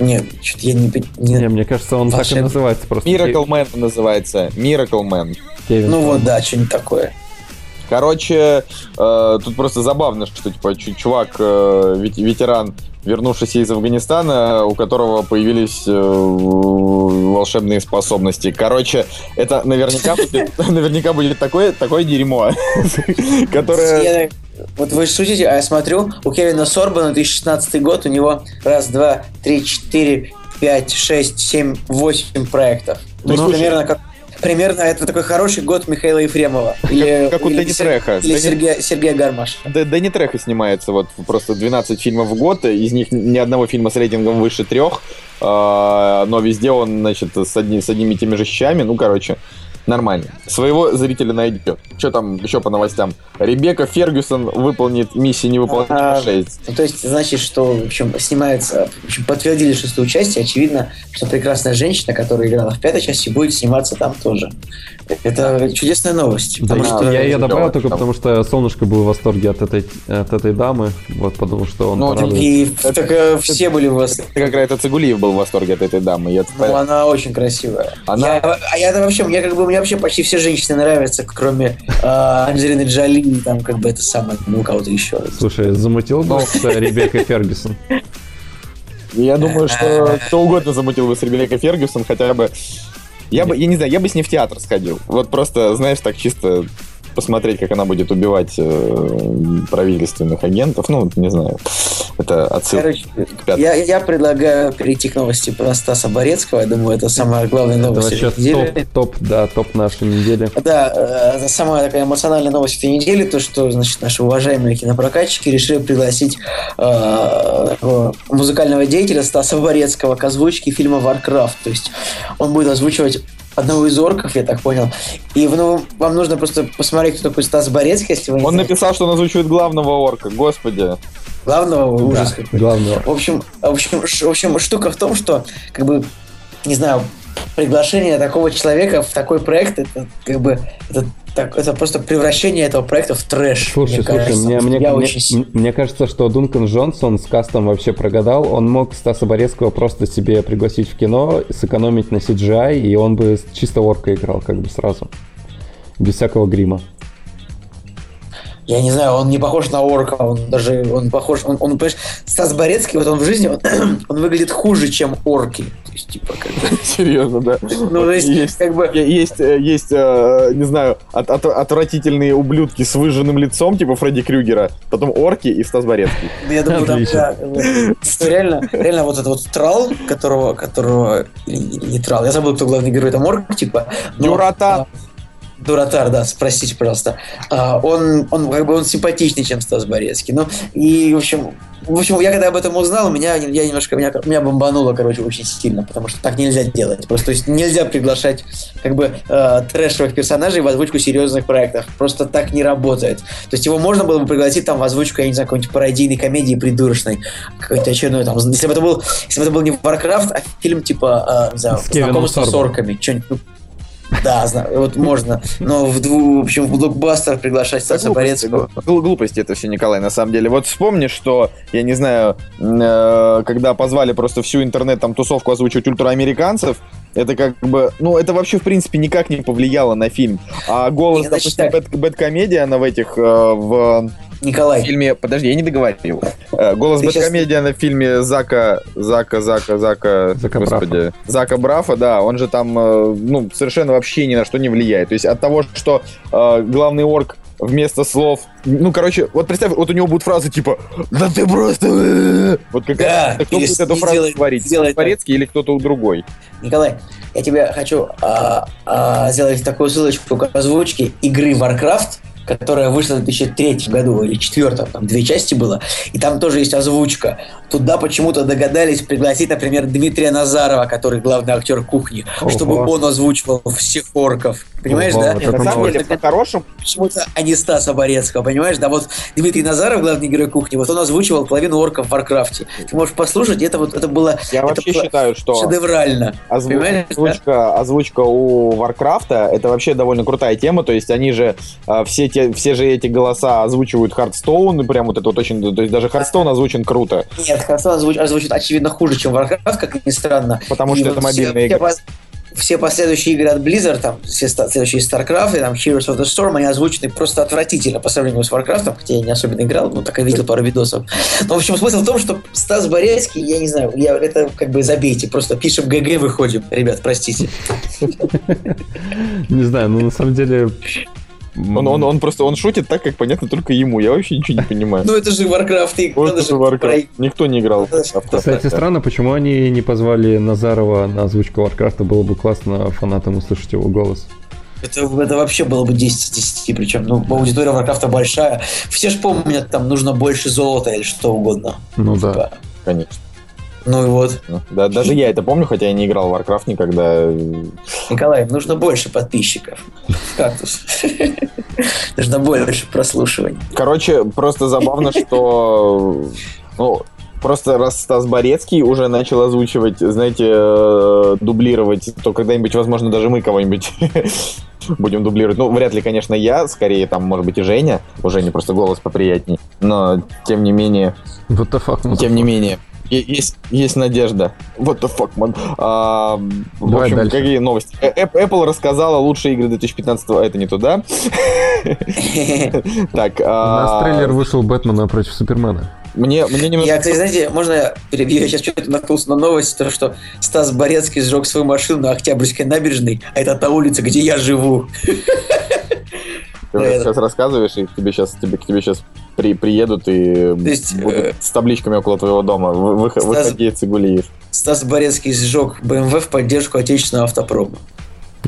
Нет, что-то я не... не- Не, мне кажется, он так и называется просто. Miracle Man называется. Miracle Man. Кевин Ну вот, да, что-нибудь такое. Короче, э, тут просто забавно, что типа чу- чувак, э, вет- ветеран, вернувшийся из Афганистана, у которого появились э, волшебные способности. Короче, это наверняка будет, наверняка будет такое, такое дерьмо, которое... Вот вы шутите, а я смотрю, у Кевина Сорбана 2016 год, у него раз, два, три, четыре, пять, шесть, семь, восемь проектов. То есть Ну, примерно как Примерно это такой хороший год Михаила Ефремова. Или, как у Сер- Треха. Или Дани- Сергея, Сергея Гармаша. Да, Дани Треха снимается вот просто 12 фильмов в год, из них ни одного фильма с рейтингом выше трех, а, но везде он, значит, с, одни- с одними и теми же щами, ну, короче, нормально. Своего зрителя найдет. Что там еще по новостям? Ребекка Фергюсон выполнит миссию невыполнима А, 6. Ну, то есть, значит, что, в общем, снимается, в общем, подтвердили шестое участие, очевидно, что прекрасная женщина, которая играла в пятой части, будет сниматься там тоже. Это чудесная новость. Да, потому Да, что я ее добавил только там. потому, что Солнышко был в восторге от этой, от этой дамы. Вот потому что он Ну, порадует. И так, э, все были в восторге. Это как раз это Цигулиев был в восторге от этой дамы. Я Ну, она очень красивая. Она- Я, а я вообще, мне как бы мне вообще почти все женщины нравятся, кроме э, Анджелины Джоли, и там как бы это самое, ну, кого-то еще. Слушай, замутил бы с Ребеккой Фергюсон. Я думаю, что кто угодно замутил бы с Ребеккой Фергюсон, хотя бы... Я бы, я не знаю, я бы с ней в театр сходил. Вот просто, знаешь, так чисто посмотреть, как она будет убивать э, правительственных агентов. Ну, не знаю. Это отсылка Короче, я, я предлагаю перейти к новости про Стаса Борецкого. Я думаю, это самая главная Это новость вообще этой недели. топ, топ, да, топ нашей недели. Да, э, это самая такая эмоциональная новость этой недели, то, что, значит, наши уважаемые кинопрокатчики решили пригласить э, музыкального деятеля Стаса Борецкого к озвучке фильма Warcraft. То есть он будет озвучивать одного из орков, я так понял. И ну, вам нужно просто посмотреть, кто такой Стас Борецкий, если вы не Он знаете. написал, что он озвучивает главного орка. Господи. Главного ужас Да, какой. главного. В общем, в общем, ш- в общем, штука в том, что, как бы, не знаю, приглашение такого человека в такой проект, это как бы, это, так, это просто превращение этого проекта в трэш. Слушай, мне слушай, кажется. мне, мне, мне- очень мне кажется, что Дункан Джонсон с кастом вообще прогадал. Он мог Стаса Борецкого просто себе пригласить в кино, сэкономить на CGI, и он бы чисто орка играл как бы сразу. Без всякого грима. Я не знаю, он не похож на орка, он даже, он похож, он, он понимаешь, Стас Борецкий, вот он в жизни, он, он выглядит хуже, чем орки. То есть, типа, как бы, Серьезно, да. ну, то есть, Есть. как бы, Есть, э, есть, э, не знаю, от- от- отвратительные ублюдки с выжженным лицом, типа Фредди Крюгера, потом орки и Стас Борецкий. Ну, Я думаю, там, да, реально, реально вот этот вот трал, которого, которого, или не, трал, я забыл, кто главный герой, там орк, типа. а, Дуратар, да, спросите, пожалуйста. А, он, он как бы он симпатичнее, чем Стас Борецкий. Ну, и, в общем, в общем, я когда об этом узнал, меня, я немножко, меня, меня бомбануло, короче, очень сильно, потому что так нельзя делать. Просто, то есть, нельзя приглашать, как бы, э, трэшевых персонажей в озвучку серьезных проектов. Просто так не работает. То есть, его можно было бы пригласить там в озвучку, я не знаю, какой-нибудь пародийной комедии придурочной, какой-то очередной там, если бы это был, если бы это был не Warcraft, а фильм типа, э, Кевином знакомство с орками, что-нибудь, ну, да, знаю, вот можно, но в, дву, в общем, в блокбастер приглашать Стаса Борецкого. гл- Глупости это все, Николай, на самом деле. Вот вспомни, что, я не знаю, э, когда позвали просто всю интернет там тусовку озвучивать ультраамериканцев, это как бы, ну, это вообще, в принципе, никак не повлияло на фильм. А голос, Не, значит допустим. Бэт- Бэткомедиана в этих, э, в Николай, фильме, подожди, я не договорил. Э, Голос Бэткомедиана в фильме Зака, Зака, Зака, Зака, Зака господи, Зака Брафа, да, он же там, э, ну, совершенно вообще ни на что не влияет. То есть от того, что э, главный орк вместо слов, ну, короче, вот представь, вот у него будут фразы типа «Да ты просто...» э». Вот как Да, кто будет эту фразу делай- говорить? делай так. Порецкий или кто-то другой? Николай, я тебе хочу а, а, сделать такую ссылочку к озвучке игры Warcraft, которая вышла в 2003 году или 2004, там две части было, и там тоже есть озвучка. Туда почему-то догадались пригласить, например, Дмитрия Назарова, который главный актер кухни, Ого. чтобы он озвучивал всех орков. Понимаешь, Ого, да? вот на самом деле, по-хорошему, почему-то а не Стаса Борецкого, понимаешь? Да вот Дмитрий Назаров, главный герой кухни, вот он озвучивал половину орков в Варкрафте. Ты можешь послушать, это вот это было я это вообще было считаю, что... шедеврально. Озву- Понимаешь, да? озвучка, озвучка у Варкрафта это вообще довольно крутая тема. То есть они же а, все те, все же эти голоса озвучивают Hearthstone, и прям вот это вот очень. То есть даже Hearthstone озвучен круто, Нет, Hearthstone озвучит, озвучит очевидно хуже, чем Warcraft, как ни странно. потому И что вот это все- мобильная все игра. пос- Все последующие игры от Blizzard, там, все следующие StarCraft и там Heroes of the Storm, они озвучены просто отвратительно по сравнению с Warcraft, хотя я не особенно играл, но так и видел пару видосов. Но, в общем, смысл в том, что Стас Борецкий, я не знаю, я, это как бы забейте, просто пишем GG, выходим. Ребят, простите. Не знаю, ну на самом деле... Он, он, он просто он шутит так, как понятно только ему. Я вообще ничего не понимаю. Ну, это же Warcraft, это же Warcraft. Никто не играл Warcraft. Кстати, странно, почему они не позвали Назарова на озвучку Варкрафта. Было бы классно фанатам услышать его голос. Это, это вообще было бы 10 из 10, причем, ну, аудитория Warcraft большая. Все же помнят, там нужно больше золота или что угодно. Ну да. Типа, Конечно. Ну и вот. Ну, Да, даже я это помню, хотя я не играл в Warcraft никогда. Николай, нужно больше подписчиков. Кактус. Нужно больше прослушиваний. Короче, просто забавно, что... Ну, Просто раз Стас Борецкий уже начал озвучивать, знаете, э, дублировать, то когда-нибудь, возможно, даже мы кого-нибудь будем дублировать. Ну, вряд ли, конечно, я, скорее, там, может быть, и Женя. У Жени просто голос поприятней. Но, тем не менее, What the fuck, тем не менее, есть, есть надежда. What the fuck, man. А, в Давай общем, дальше. какие новости? Э- Apple рассказала лучшие игры 2015 а это не туда. Так, У нас а, трейлер вышел Бэтмена против Супермена. мне, мне немного... Я, кстати, знаете, можно я перебью? Я сейчас что-то наткнулся на новость, то, что Стас Борецкий сжег свою машину на Октябрьской набережной, а это та улица, где я живу. Ты Да, сейчас рассказываешь, и к тебе сейчас, тебе, к тебе сейчас при, приедут и есть, будут э, с табличками около твоего дома. Вы- Стас- Выходи, Цигулиев. Стас Борецкий сжег БМВ в поддержку отечественного автопрома.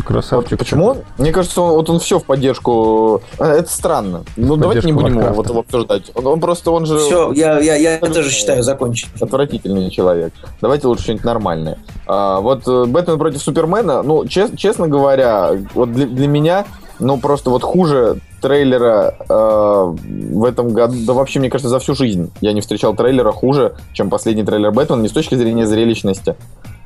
Красавчик. Почему? Мне кажется, он, вот он все в поддержку. э, Это странно. Ну, давайте не будем его, вот его обсуждать. Он, он просто, он же Все, я, я, я Ну, тоже э, считаю закончить. отвратительный человек. Давайте лучше что-нибудь нормальное. А, вот э, Бэтмен против Супермена, ну, чес- честно говоря, вот для, для меня, ну, просто вот хуже трейлера э, в этом году, да вообще, мне кажется, за всю жизнь я не встречал трейлера хуже, чем последний трейлер Бэтмена, не с точки зрения зрелищности,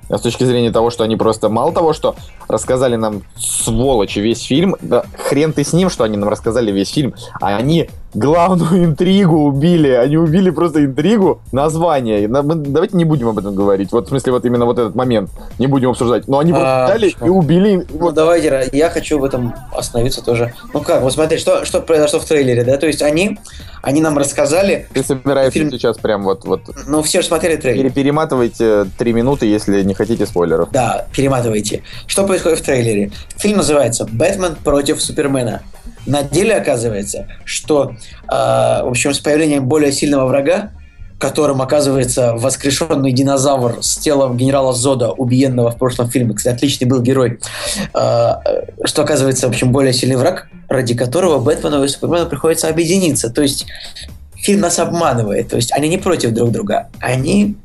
а с точки зрения того, что они просто мало того, что рассказали нам сволочи весь фильм, да хрен ты с ним, что они нам рассказали весь фильм, а они главную интригу убили, они убили просто интригу, название. Давайте не будем об этом говорить, вот в смысле вот именно вот этот момент не будем обсуждать, но они просто А, взяли почему? и убили, Ну, вот, давайте, я хочу в этом остановиться тоже. Ну как, вот смотри, что, что произошло в трейлере, да? То есть они, они нам рассказали, ты собираешься фильм- сейчас прям вот, вот ну все же смотрели трейлер. пере- перематывайте три минуты, если не хотите спойлеров. Да, перематывайте. Что происходит в трейлере? Фильм называется «Бэтмен против Супермена». На деле оказывается, что, э, в общем, с появлением более сильного врага, которым оказывается воскрешенный динозавр с телом генерала Зода, убиенного в прошлом фильме, кстати, отличный был герой, э, что оказывается, в общем, более сильный враг, ради которого Бэтмену и Супермену приходится объединиться. То есть фильм нас обманывает, то есть они не против друг друга, они,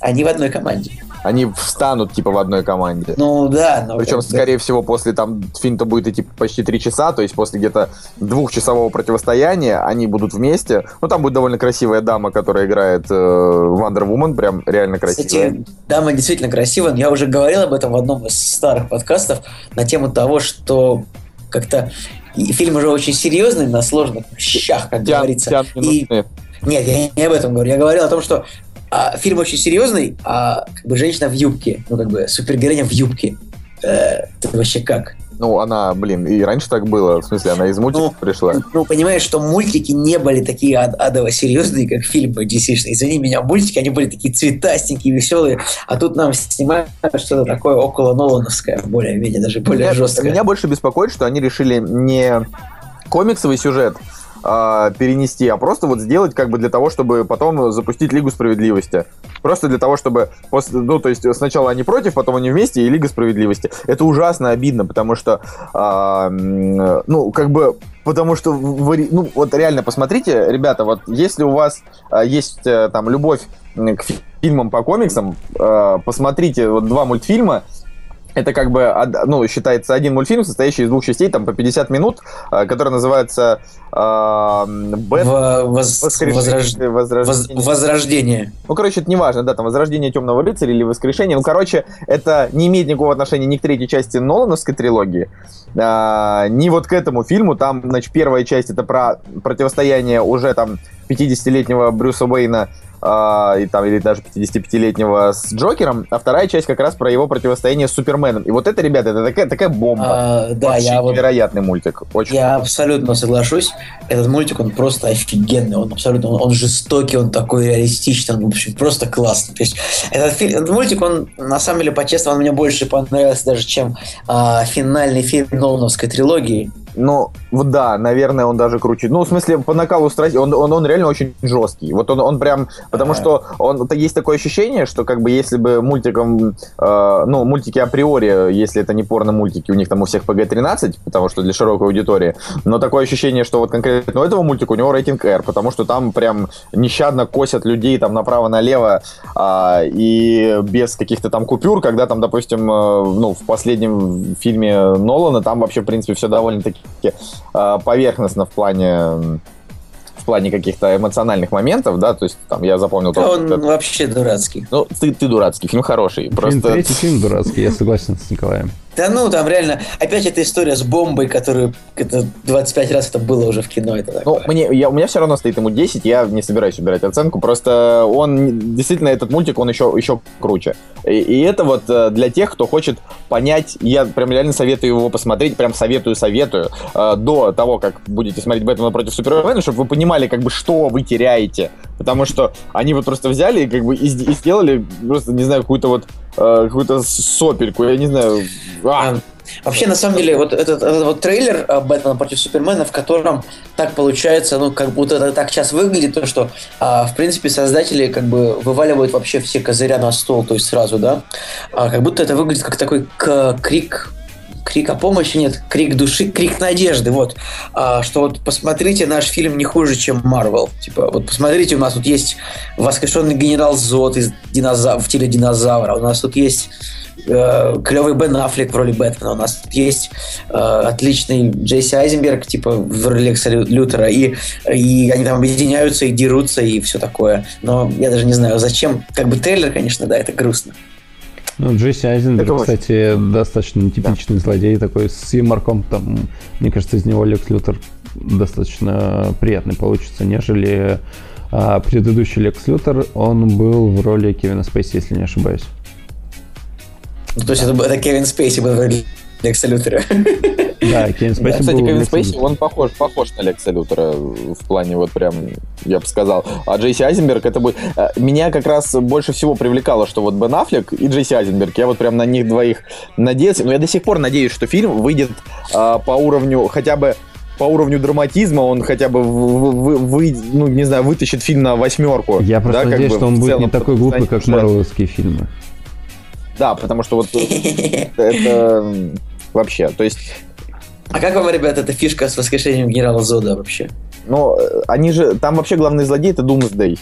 они в одной команде. Они встанут типа в одной команде. Ну да, но Причем, как скорее всего, после там фильм-то будет идти почти три часа, то есть после где-то двухчасового противостояния они будут вместе. Ну, там будет довольно красивая дама, которая играет э, Wonder Woman, прям реально красивая. Кстати, дама действительно красивая. Я уже говорил об этом в одном из старых подкастов на тему того, что как-то и фильм уже очень серьезный, на сложных щах, как Тян- говорится. тян И нет, я не об этом говорю. Я говорил о том, что а, фильм очень серьезный, а как бы женщина в юбке, ну как бы супергероиня в юбке. Э, это вообще как? Ну, она, блин, и раньше так было. В смысле, она из мультиков Ну, пришла. Ну, понимаешь, что мультики не были такие ад- адово серьезные, как фильмы dc Извини меня, мультики, они были такие цветастенькие, веселые, а тут нам снимают что-то такое около Нолановское, более-менее, даже более Меня, жесткое. меня больше беспокоит, что они решили не комиксовый сюжет а, перенести, а просто вот сделать как бы для того, чтобы потом запустить Лигу Справедливости. Просто для того, чтобы после, ну, то есть сначала они против, потом они вместе и Лига Справедливости. Это ужасно обидно, потому что, м, ну, как бы, потому что, вы- ну, вот реально посмотрите, ребята, вот если у вас а, есть э, там любовь к фи- фильмам по комиксам, э, посмотрите вот два мультфильма, это как бы, ну, считается один мультфильм, состоящий из двух частей, там, по 50 минут, э, который называется э, Бэт... Воз- возрож- воз- Возрождение. Возрождение. Ну, короче, это неважно, да, там, Возрождение Темного Рыцаря или Воскрешение. Ну, короче, это не имеет никакого отношения ни к третьей части Нолановской трилогии, а, ни вот к этому фильму. Там, значит, первая часть это про противостояние уже там 50-летнего Брюса Уэйна а, и там, или даже 55-летнего с Джокером, а вторая часть как раз про его противостояние с Суперменом. И вот это, ребята, это такая, такая бомба. А, да, Вообще я вот невероятный мультик. Очень Я абсолютно соглашусь. Этот мультик, он просто офигенный. Он абсолютно, он, он жестокий, он такой реалистичный, он, в общем, просто классный. То есть этот, фильм, этот мультик, он, на самом деле, по-честному, он мне больше понравился даже, чем а, финальный фильм Нолановской трилогии. Ну, да, наверное, он даже круче. Ну, в смысле, по накалу страсти, он, он, он реально очень жесткий. Вот он, он прям, потому что он, есть такое ощущение, что как бы если бы мультиком, э, ну, мультики априори, если это не порно-мультики, у них там у всех PG-13, потому что для широкой аудитории, но такое ощущение, что вот конкретно у этого мультика у него рейтинг R, потому что там прям нещадно косят людей там направо-налево, а, и без каких-то там купюр, когда там, допустим, э, ну, в последнем фильме Нолана там вообще, в принципе, все довольно-таки э, поверхностно в плане в плане каких-то эмоциональных моментов, да, то есть там я запомнил Да, то, он это- вообще дурацкий. ну, ты, ты дурацкий, фильм хороший, просто... третий фильм дурацкий, я согласен с Николаем. Да ну, там реально, опять эта история с бомбой, которую это 25 раз это было уже в кино. Это Ну, мне, я, у меня все равно стоит ему 10, я не собираюсь убирать оценку, просто он, действительно, этот мультик, он еще, еще круче. И, и это вот э, для тех, кто хочет понять, я прям реально советую его посмотреть, прям советую-советую, э, до того, как будете смотреть Бэтмена против Супермена, чтобы вы понимали, как бы, что вы теряете, потому что они вот просто взяли и как бы и, и сделали просто, не знаю, какую-то вот какую-то сопельку, я не знаю. А! Вообще, на самом деле, вот этот, этот вот трейлер э, Бэтмена против Супермена, в котором так получается, ну, как будто это так сейчас выглядит, то, что, а, в принципе, создатели как бы вываливают вообще все козыря на стол, то есть сразу, да, а, как будто это выглядит как такой крик крик о помощи нет, крик души, крик надежды, вот. А, что вот посмотрите, наш фильм не хуже, чем Марвел. Типа, вот посмотрите, у нас тут есть воскрешенный генерал Зод из динозав... в теле динозавра, у нас тут есть э, клевый Бен Аффлек в роли Бэтмена, у нас тут есть э, отличный Джейси Айзенберг, типа, в роли Лекса Лютера, и, и они там объединяются и дерутся, и все такое. Но я даже не знаю, зачем. Как бы трейлер, конечно, да, это грустно. Ну, Джесси Айзенберг, Это кстати, очень... достаточно типичный да. злодей такой с юморком. Там, мне кажется, из него Лекс Лютер достаточно приятный получится, нежели а, предыдущий Лекс Лютер, он был в роли Кевина Спейси, если не ошибаюсь. Ну, то есть это, это Кевин Спейси был в роли Лекса Лютера. Да, Кевин Спейси Кстати, Кевин Спейси, он похож, похож на Лекса Лютера в плане вот прям, я бы сказал. А Джейси Айзенберг, это будет... Э, меня как раз больше всего привлекало, что вот Бен Аффлек и Джейси Айзенберг, я вот прям на них двоих надеялся, но я до сих пор надеюсь, что фильм выйдет а, по уровню хотя бы по уровню драматизма он хотя бы вы, вы, вы, ну не знаю вытащит фильм на восьмерку. Я просто да, надеюсь, что он будет не такой глупый, как марвеловские фильмы. Да, потому что вот это вообще, то есть а как вам, ребята, эта фишка с воскрешением генерала Зода вообще? Ну, они же... Там вообще главный злодей — это Думсдей.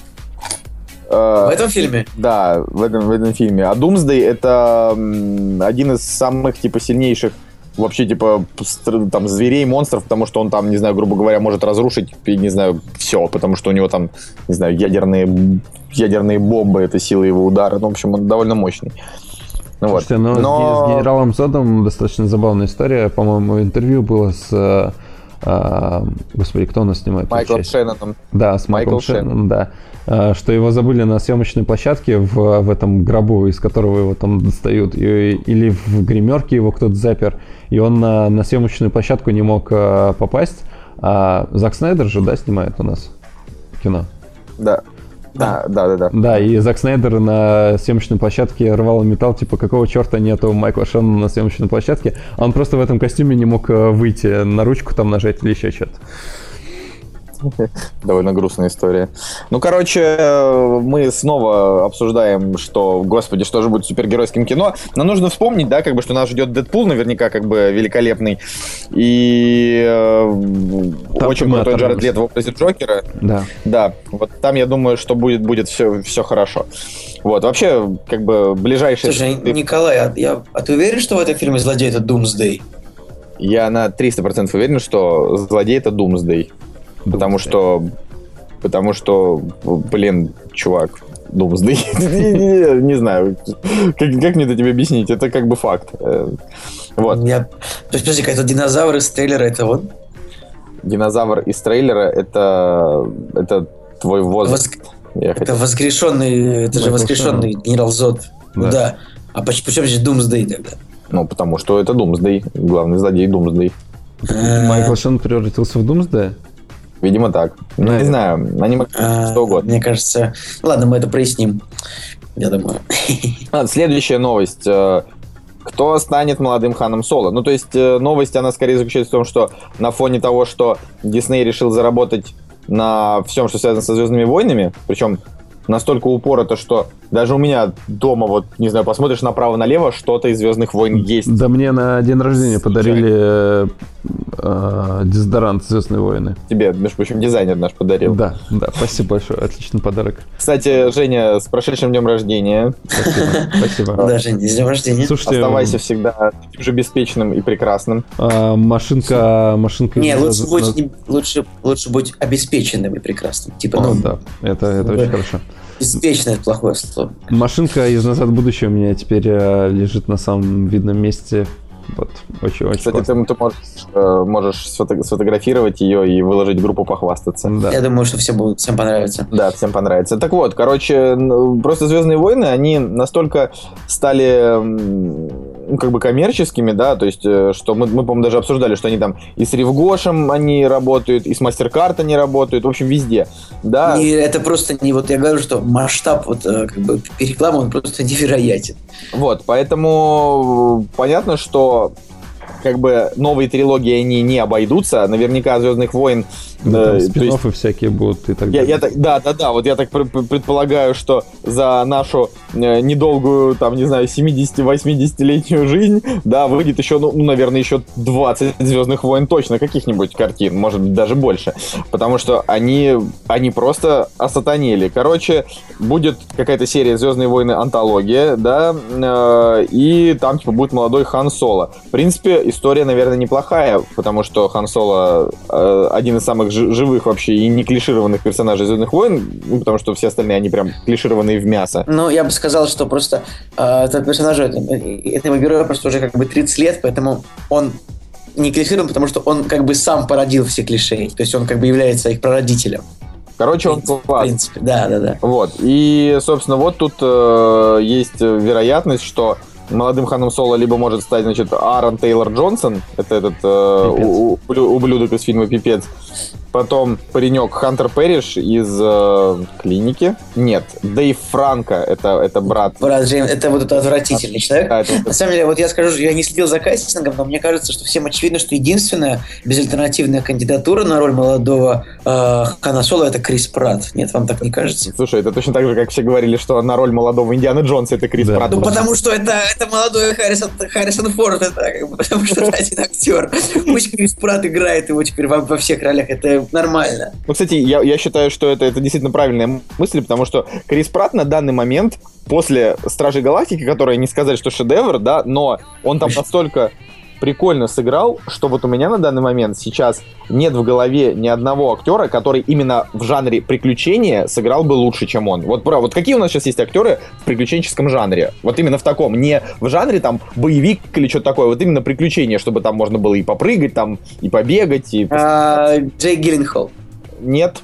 В этом фильме? Да, в этом, в этом фильме. А Думсдей — это один из самых, типа, сильнейших вообще, типа, там, зверей, монстров, потому что он там, не знаю, грубо говоря, может разрушить, не знаю, все, потому что у него там, не знаю, ядерные, ядерные бомбы, это сила его удара. Ну, в общем, он довольно мощный. Ну, Слушайте, вот. но, но... с генералом Зодом достаточно забавная история. По-моему, интервью было с... Э, господи, кто у нас снимает? Майклом Шенноном. Да, с Майклом Майкл Шенноном, да. Э, что его забыли на съемочной площадке в, в этом гробу, из которого его там достают. И, или в гримерке его кто-то запер. И он на, на съемочную площадку не мог э, попасть. А Зак Снайдер же, да, снимает у нас кино? Да. Да, да, да, да. Да, и Зак Снайдер на съемочной площадке рвал металл, типа, какого черта нету Майкла Шеннона на съемочной площадке. Он просто в этом костюме не мог э, выйти на ручку там нажать или еще что-то. Довольно грустная история. Ну, короче, мы снова обсуждаем, что, господи, что же будет супергеройским кино. Но нужно вспомнить, да, как бы, что нас ждет Дэдпул, наверняка, как бы, великолепный. И э, там очень крутой Джаред Лет в образе Джокера. Да. Да, вот там, я думаю, что будет, будет все, все хорошо. Вот, вообще, как бы, ближайшие... Слушай, Николай, а, я, а ты уверен, что в этом фильме злодей это Думсдей? Я на 300% уверен, что злодей это Думсдей. Потому что, потому что, блин, чувак, Думсдей, не знаю, как мне это тебе объяснить, это как бы факт. Э, вот. То есть, подожди, это динозавр из трейлера, это он? Динозавр из трейлера, это, это твой возраст. Это воскрешенный, это же воскрешенный генерал Зод. Да. А почему здесь Думсдей тогда? Ну, потому что это Думсдей, главный злодей Думсдей. Майкл Шон превратился в Думсдея? Видимо, так. Ну, не знаю, они а, что угодно. Мне кажется... Ладно, мы это проясним. Я думаю. А, следующая новость. Э, кто станет молодым ханом Соло? Ну, то есть, э, новость, она скорее заключается в том, что на фоне того, что Дисней решил заработать на всем, что связано со Звездными войнами, причем настолько упорото, что даже у меня дома, вот, не знаю, посмотришь направо-налево, что-то из Звездных войн есть. Да мне на день рождения подарили э, э, дезодорант Звездные войны. Тебе, между прочим, дизайнер наш подарил. Да, да, спасибо большое, отличный подарок. Кстати, Женя, с прошедшим днем рождения. Спасибо, спасибо. Да, Женя, с днем рождения. Слушайте, Оставайся всегда таким же беспечным и прекрасным. А, машинка, машинка... Не, лучше будь, лучше, лучше будь обеспеченным и прекрасным. Типа, ну... Да, это, это очень хорошо. Беспечно это плохое слово. Машинка из «Назад в будущее» у меня теперь э, лежит на самом видном месте. Вот, очень, очень Кстати, ты, ты можешь, э, можешь сфотографировать ее и выложить в группу похвастаться. Да. Я думаю, что все будут, всем понравится. Да, всем понравится. Так вот, короче, просто Звездные войны, они настолько стали как бы коммерческими, да, то есть, э, что мы, мы по-моему, даже обсуждали, что они там и с Ривгошем они работают, и с Мастеркарт они работают, в общем, везде, да. И это просто не, вот я говорю, что масштаб вот э, как бы рекламы, он просто невероятен. Вот, поэтому понятно, что как бы новые трилогии они не обойдутся. Наверняка Звездных войн. Ну, э, спин всякие будут и так далее. Я, я, да, да, да. Вот я так предполагаю, что за нашу э, недолгую, там, не знаю, 70-80-летнюю жизнь, да, выйдет еще, ну, наверное, еще 20 Звездных войн точно каких-нибудь картин, может быть, даже больше. Потому что они, они просто осатанели. Короче, будет какая-то серия Звездные войны антология, да, э, и там, типа, будет молодой Хан Соло. В принципе, история, наверное, неплохая, потому что Хан Соло э, один из самых живых вообще и не клишированных персонажей Звездных войн, ну, потому что все остальные, они прям клишированные в мясо. Ну, я бы сказал, что просто э, этот персонаж, этому герою просто уже как бы 30 лет, поэтому он не клиширован, потому что он как бы сам породил все клише, то есть он как бы является их прародителем. Короче, он класс. В принципе, да, да, да. Вот. И, собственно, вот тут э, есть вероятность, что молодым ханом Соло либо может стать, значит, Аарон Тейлор Джонсон, это этот э, ублюдок из фильма «Пипец», Потом паренек Хантер Перриш из э, клиники. Нет, Дэйв Франко, это, это брат. Брат Джеймс, это вот этот отвратительный человек. А, это... На самом деле, вот я скажу, я не следил за кастингом, но мне кажется, что всем очевидно, что единственная безальтернативная кандидатура на роль молодого э, Хана Соло это Крис Пратт. Нет, вам так не кажется? Слушай, это точно так же, как все говорили, что на роль молодого Индианы Джонса это Крис да. Пратт. Ну, потому что это, это молодой Харрисон, Харрисон Форд, это, как бы, потому что это один актер. Пусть Крис Пратт играет его теперь во, во всех ролях. Это нормально. Ну, кстати, я, я считаю, что это, это действительно правильная мысль, потому что Крис Пратт на данный момент после Стражей Галактики, которая не сказать, что шедевр, да, но он там настолько прикольно сыграл, что вот у меня на данный момент сейчас нет в голове ни одного актера, который именно в жанре приключения сыграл бы лучше, чем он. Вот, бро, вот какие у нас сейчас есть актеры в приключенческом жанре? Вот именно в таком, не в жанре там боевик или что-то такое, вот именно приключения, чтобы там можно было и попрыгать, там, и побегать, и... А, Джей Гилленхолл. Нет,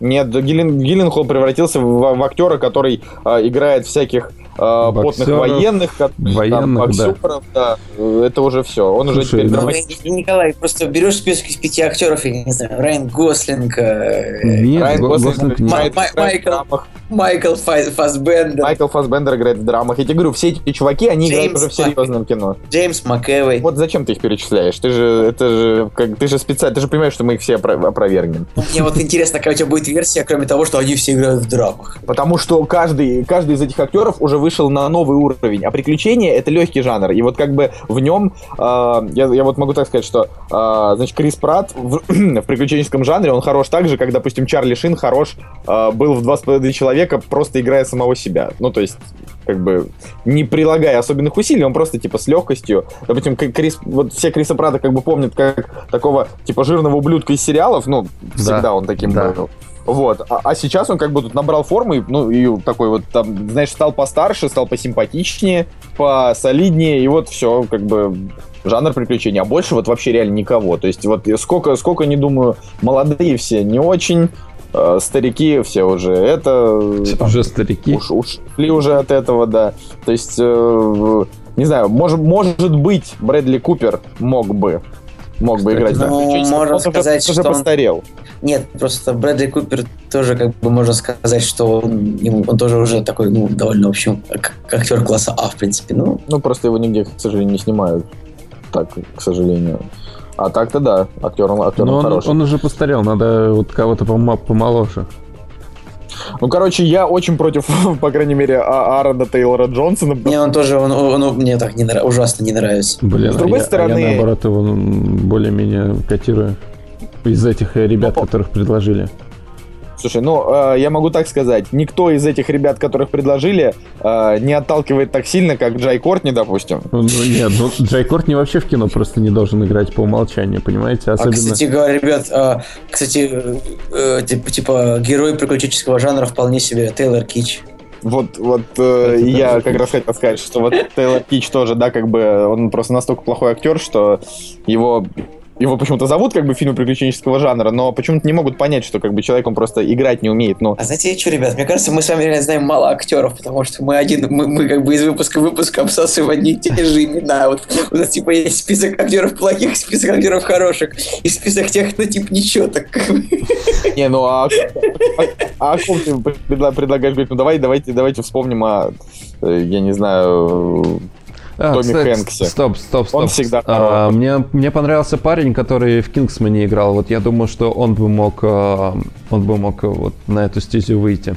нет, Гиллен, Гилленхолл превратился в, в актера, который э, играет всяких э, потных военных, военных там, боксеров, да. да. Это уже все. Он Слушай, уже теперь... Ну, Николай, просто берешь список из пяти актеров, я не знаю, Райан Гослинг, э, нет, Райан Гослинг, Гослинг Майкл, Майкл Фасбендер. Майкл Фасбендер играет в драмах. Я тебе говорю, все эти чуваки, они Джеймс играют уже в серьезном кино. Джеймс МакЭвой. Вот зачем ты их перечисляешь? Ты же, это же, как, ты же специально, ты же понимаешь, что мы их все опровергнем. Мне вот интересно, какая у тебя будет версия, кроме того, что они все играют в драмах. Потому что каждый, каждый из этих актеров уже вышел на новый уровень, а приключения это легкий жанр. И вот как бы в нем, э, я, я вот могу так сказать, что, э, значит, Крис Пратт в, в приключенческом жанре, он хорош так же, как, допустим, Чарли Шин хорош э, был в «Два с половиной человека» просто играя самого себя. Ну, то есть, как бы, не прилагая особенных усилий, он просто, типа, с легкостью. Допустим, Крис, вот все Криса Прада как бы помнят как такого, типа, жирного ублюдка из сериалов, ну, всегда да. он таким да. был. Вот. А, а сейчас он как бы тут набрал формы, ну, и такой вот там, знаешь, стал постарше, стал посимпатичнее, посолиднее, и вот все, как бы, жанр приключений. А больше вот вообще реально никого. То есть вот сколько, сколько, не думаю, молодые все не очень, э, старики все уже это... Уже старики. Уж, ушли уже от этого, да. То есть, э, не знаю, может, может быть, Брэдли Купер мог бы мог бы играть. Ну, да. можно он сказать, уже, что он... постарел. Нет, просто Брэдли Купер тоже, как бы, можно сказать, что он, он тоже уже такой, ну, довольно, в общем, как актер класса А, в принципе. Ну, ну просто его нигде, к сожалению, не снимают. Так, к сожалению. А так-то да, актер, он, актер Но он, хороший. он уже постарел, надо вот кого-то помоложе. Ну, короче, я очень против, по крайней мере, а, Аарона Тейлора Джонсона. Мне он тоже, он, он, он мне так не, ужасно не нравится. Блин, С другой а стороны... Я, наоборот, его более-менее котирую из этих ребят, ну, которых предложили. Слушай, ну, э, я могу так сказать, никто из этих ребят, которых предложили, э, не отталкивает так сильно, как Джай Кортни, допустим. Ну, ну нет, ну, Джай Кортни вообще в кино просто не должен играть по умолчанию, понимаете? А, Особенно... А, кстати говоря, ребят, э, кстати, э, типа, типа, герой приключенческого жанра вполне себе Тейлор Кич. Вот, вот э, я как раз хотел сказать, что вот Тейлор Кич тоже, да, как бы он просто настолько плохой актер, что его его почему-то зовут как бы фильмы приключенческого жанра, но почему-то не могут понять, что как бы человек он просто играть не умеет. Но А знаете, что, ребят, мне кажется, мы с вами реально знаем мало актеров, потому что мы один, мы, мы как бы из выпуска в выпуск обсасываем одни и те же имена. Вот у нас типа есть список актеров плохих, список актеров хороших, и список тех, кто типа ничего так. как бы. не, ну а, а, а о ком ты предла- предлагаешь говорить? Ну давай, давайте, давайте вспомним о, э, я не знаю, А, Томми кстати, Хэнксе. Стоп, стоп, стоп. Он всегда А, мне, мне понравился парень, который в Кингсмане играл. Вот я думаю, что он бы мог, а, он бы мог а, вот на эту стезю выйти.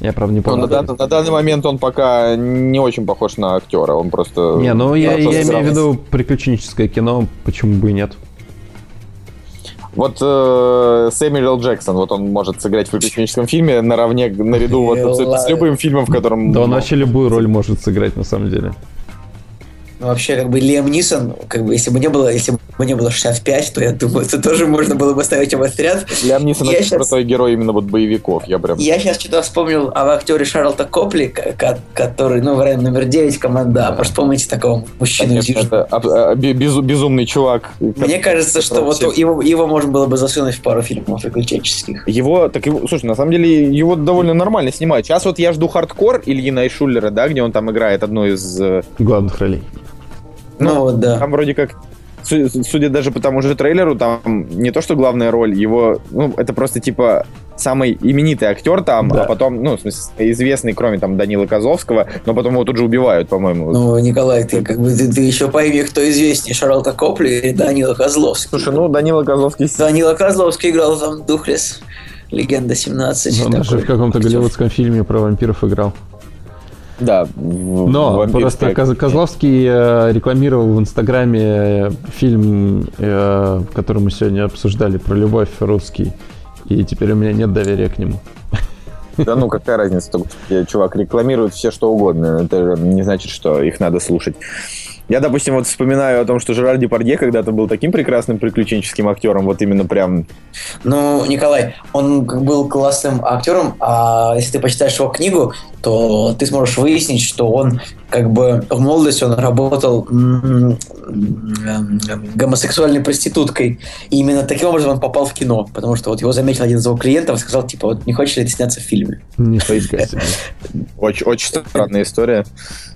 Я, правда, не ну, помню. на, дан- на данный момент он пока не очень похож на актера, он просто... Не, ну я, я имею в виду приключенческое кино, почему бы и нет. Вот э, Сэмюэл Л. Джексон, вот он может сыграть в приключенческом фильме наравне, наряду вот с любым фильмом, в котором... Да он вообще любую роль может сыграть на самом деле. Ну, вообще, как бы Лиам Нисон, как бы, если бы не было, если бы не было 65, то я думаю, это тоже можно было бы ставить его отряд. Лиам Нисон Я очень щас- крутой герой именно вот боевиков, я прям... Я сейчас что-то вспомнил об актере Шарлто Копли, ко- ко- который, ну, в районе номер 9 команда. Может, помните такого мужчину? Конечно, это а, бе- безу- безумный чувак. Мне кажется, что вот его, его можно было бы засунуть в пару фильмов приключенческих. Его, так его, слушай, на самом деле его довольно нормально снимают. Сейчас вот я жду «Хардкор» Ильи Найшулера, да, где он там играет одну из... э, Главных ролей. Ну, вот, да. Там вроде как, су- судя даже по тому же трейлеру, там не то, что главная роль, его, ну, это просто типа самый именитый актер там, Да. а потом, ну, в смысле, известный, кроме там Данила Козловского, но потом его тут же убивают, по-моему. Ну, Николай, ты как бы ты, ты еще пойми, кто известнее, Шарлта Копли или Данила Козловский. Слушай, ну, Данила Козловский... Данила Козловский играл там Духлес, Легенда 17. Он даже в каком-то актер. голливудском фильме про вампиров играл. Да. в- Но просто Коз- Козловский э, рекламировал в Инстаграме э, фильм, э, который мы сегодня обсуждали, про любовь русский. И теперь у меня нет доверия к нему. Да ну, какая разница, чувак рекламирует все, что угодно. Это не значит, что их надо слушать. Я, допустим, вот вспоминаю о том, что Жерар Депардье когда-то был таким прекрасным приключенческим актером, вот именно прям... Ну, Николай, он был классным актером, а если ты почитаешь его книгу, то ты сможешь выяснить, что он как бы в молодости он работал м, м, м, гомосексуальной проституткой. И именно таким образом он попал в кино, потому что вот его заметил один из его клиентов и сказал, типа, вот не хочешь ли ты сняться в фильме? Не. Очень, очень странная история.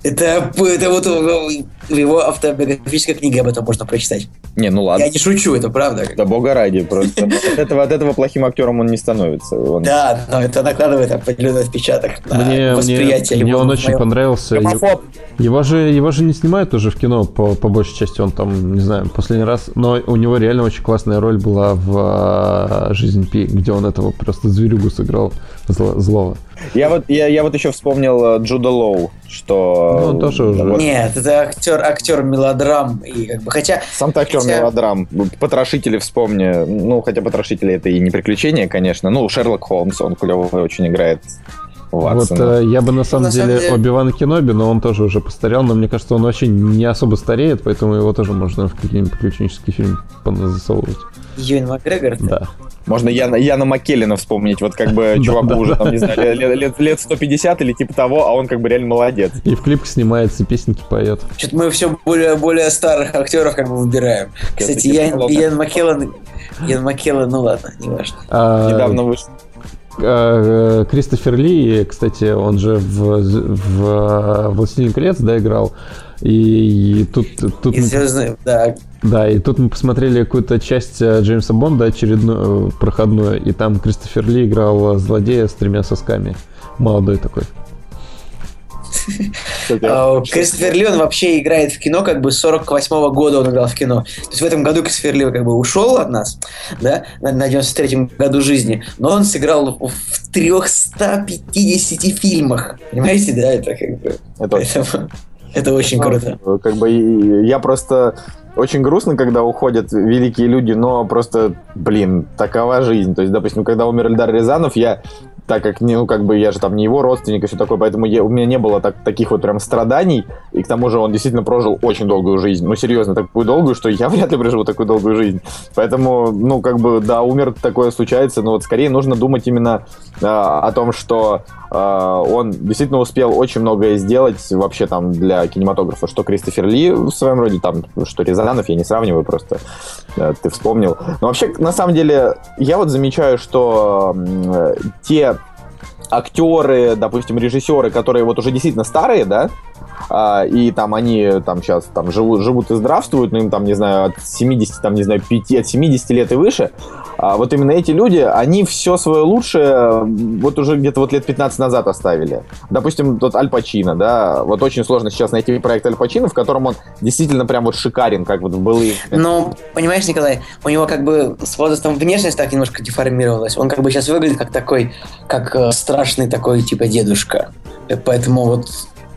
Это, это вот в его автобиографической книге об этом можно прочитать. Не, ну ладно. Я не шучу, это правда. Да бога ради, просто от этого, от этого плохим актером он не становится. Он- Да, но это накладывает определенный отпечаток на Мне, мне, восприятие мне его он очень моем- понравился. Гомофоб. Его же, его же не снимают уже в кино, по, по большей части. Он там, не знаю, последний раз... Но у него реально очень классная роль была в а, «Жизнь Пи», где он этого просто зверюгу сыграл зло- злого. Я вот, я, я вот еще вспомнил э, Джуда Лоу, что... Ну, он тоже уже- Нет, это актер, актер мелодрам. И как бы, хотя, Сам-то актер Хотя- мелодрам. Потрошители вспомни. Ну, хотя потрошители это и не приключения, конечно. Ну, Шерлок Холмс, он клево очень играет Ватсона. э, я бы на самом на самом деле деле- Оби-Ван Кеноби, но он тоже уже постарел, но мне кажется, он вообще не особо стареет, поэтому его тоже можно в какие-нибудь приключенческие фильмы засовывать. Юэн Макгрегор. Да. Можно Яна, Яна Маккеллина вспомнить, вот как бы чуваку уже, там, не знаю, лет, лет, лет 150 или типа того, а он как бы реально молодец. И в клипах снимается, песенки поет. Что-то мы все более, более старых актеров как бы выбираем. Кстати, Ян. Ян Маккеллан... Ян Маккеллан, ну ладно, не важно. А, Недавно вышел. Э, Кристофер Ли, кстати, он же в, в э, «Властелин колец», да, играл. И, и тут, тут И мы- звездные, да. да, и тут мы посмотрели какую-то часть э, Джеймса Бонда очередную, э, проходную, и там Кристофер Ли играл э, злодея с тремя сосками. Молодой такой. А, Кристофер Ли, он вообще играет в кино, как бы с 48 года он играл в кино. То есть в этом году Кристофер Ли как бы ушел от нас, да, на, на 93-м году жизни, но он сыграл в 350 фильмах. Понимаете, да, это как бы... это Поэтому это очень круто. Как бы я просто очень грустно, когда уходят великие люди, но просто, блин, такова жизнь. То есть, допустим, когда умер Эльдар Рязанов, я так как, ну, как бы, я же там не его родственник и все такое, поэтому я- у меня не было так, таких вот прям страданий, и к тому же он действительно прожил очень долгую жизнь, ну, серьезно, такую долгую, что я вряд ли проживу такую долгую жизнь. Поэтому, ну, как бы, да, умер, такое случается, но вот скорее нужно думать именно а, о том, что он действительно успел очень многое сделать вообще там для кинематографа, что Кристофер Ли в своем роде, там, что Рязанов, я не сравниваю, просто ты вспомнил. Но вообще, на самом деле, я вот замечаю, что те актеры, допустим, режиссеры, которые вот уже действительно старые, да, а, и там они там сейчас там живут, живут и здравствуют, ну им там, не знаю, от 70, там, не знаю, 5, от 70 лет и выше, а вот именно эти люди, они все свое лучшее вот уже где-то вот лет 15 назад оставили. Допустим, тот Аль Пачино, да, вот очень сложно сейчас найти проект Аль Пачино, в котором он действительно прям вот шикарен, как вот в былые. Ну, понимаешь, Николай, у него как бы с возрастом внешность так немножко деформировалась. Он как бы сейчас выглядит как такой, как э, страшный такой типа дедушка. Поэтому вот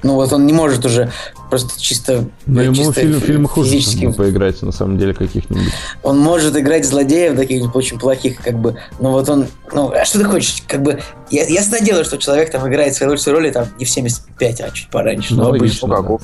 ну вот он не может уже просто чисто... Ну ему чисто фильм, фильм хуже физически... поиграть, на самом деле, каких-нибудь. Он может играть злодеев каких-нибудь очень плохих, как бы, но вот он... Ну, а что ты хочешь? Как бы, я, ясно дело, что человек там играет свои лучшие роли там не в 75, а чуть пораньше. Ну, но логично, как, у-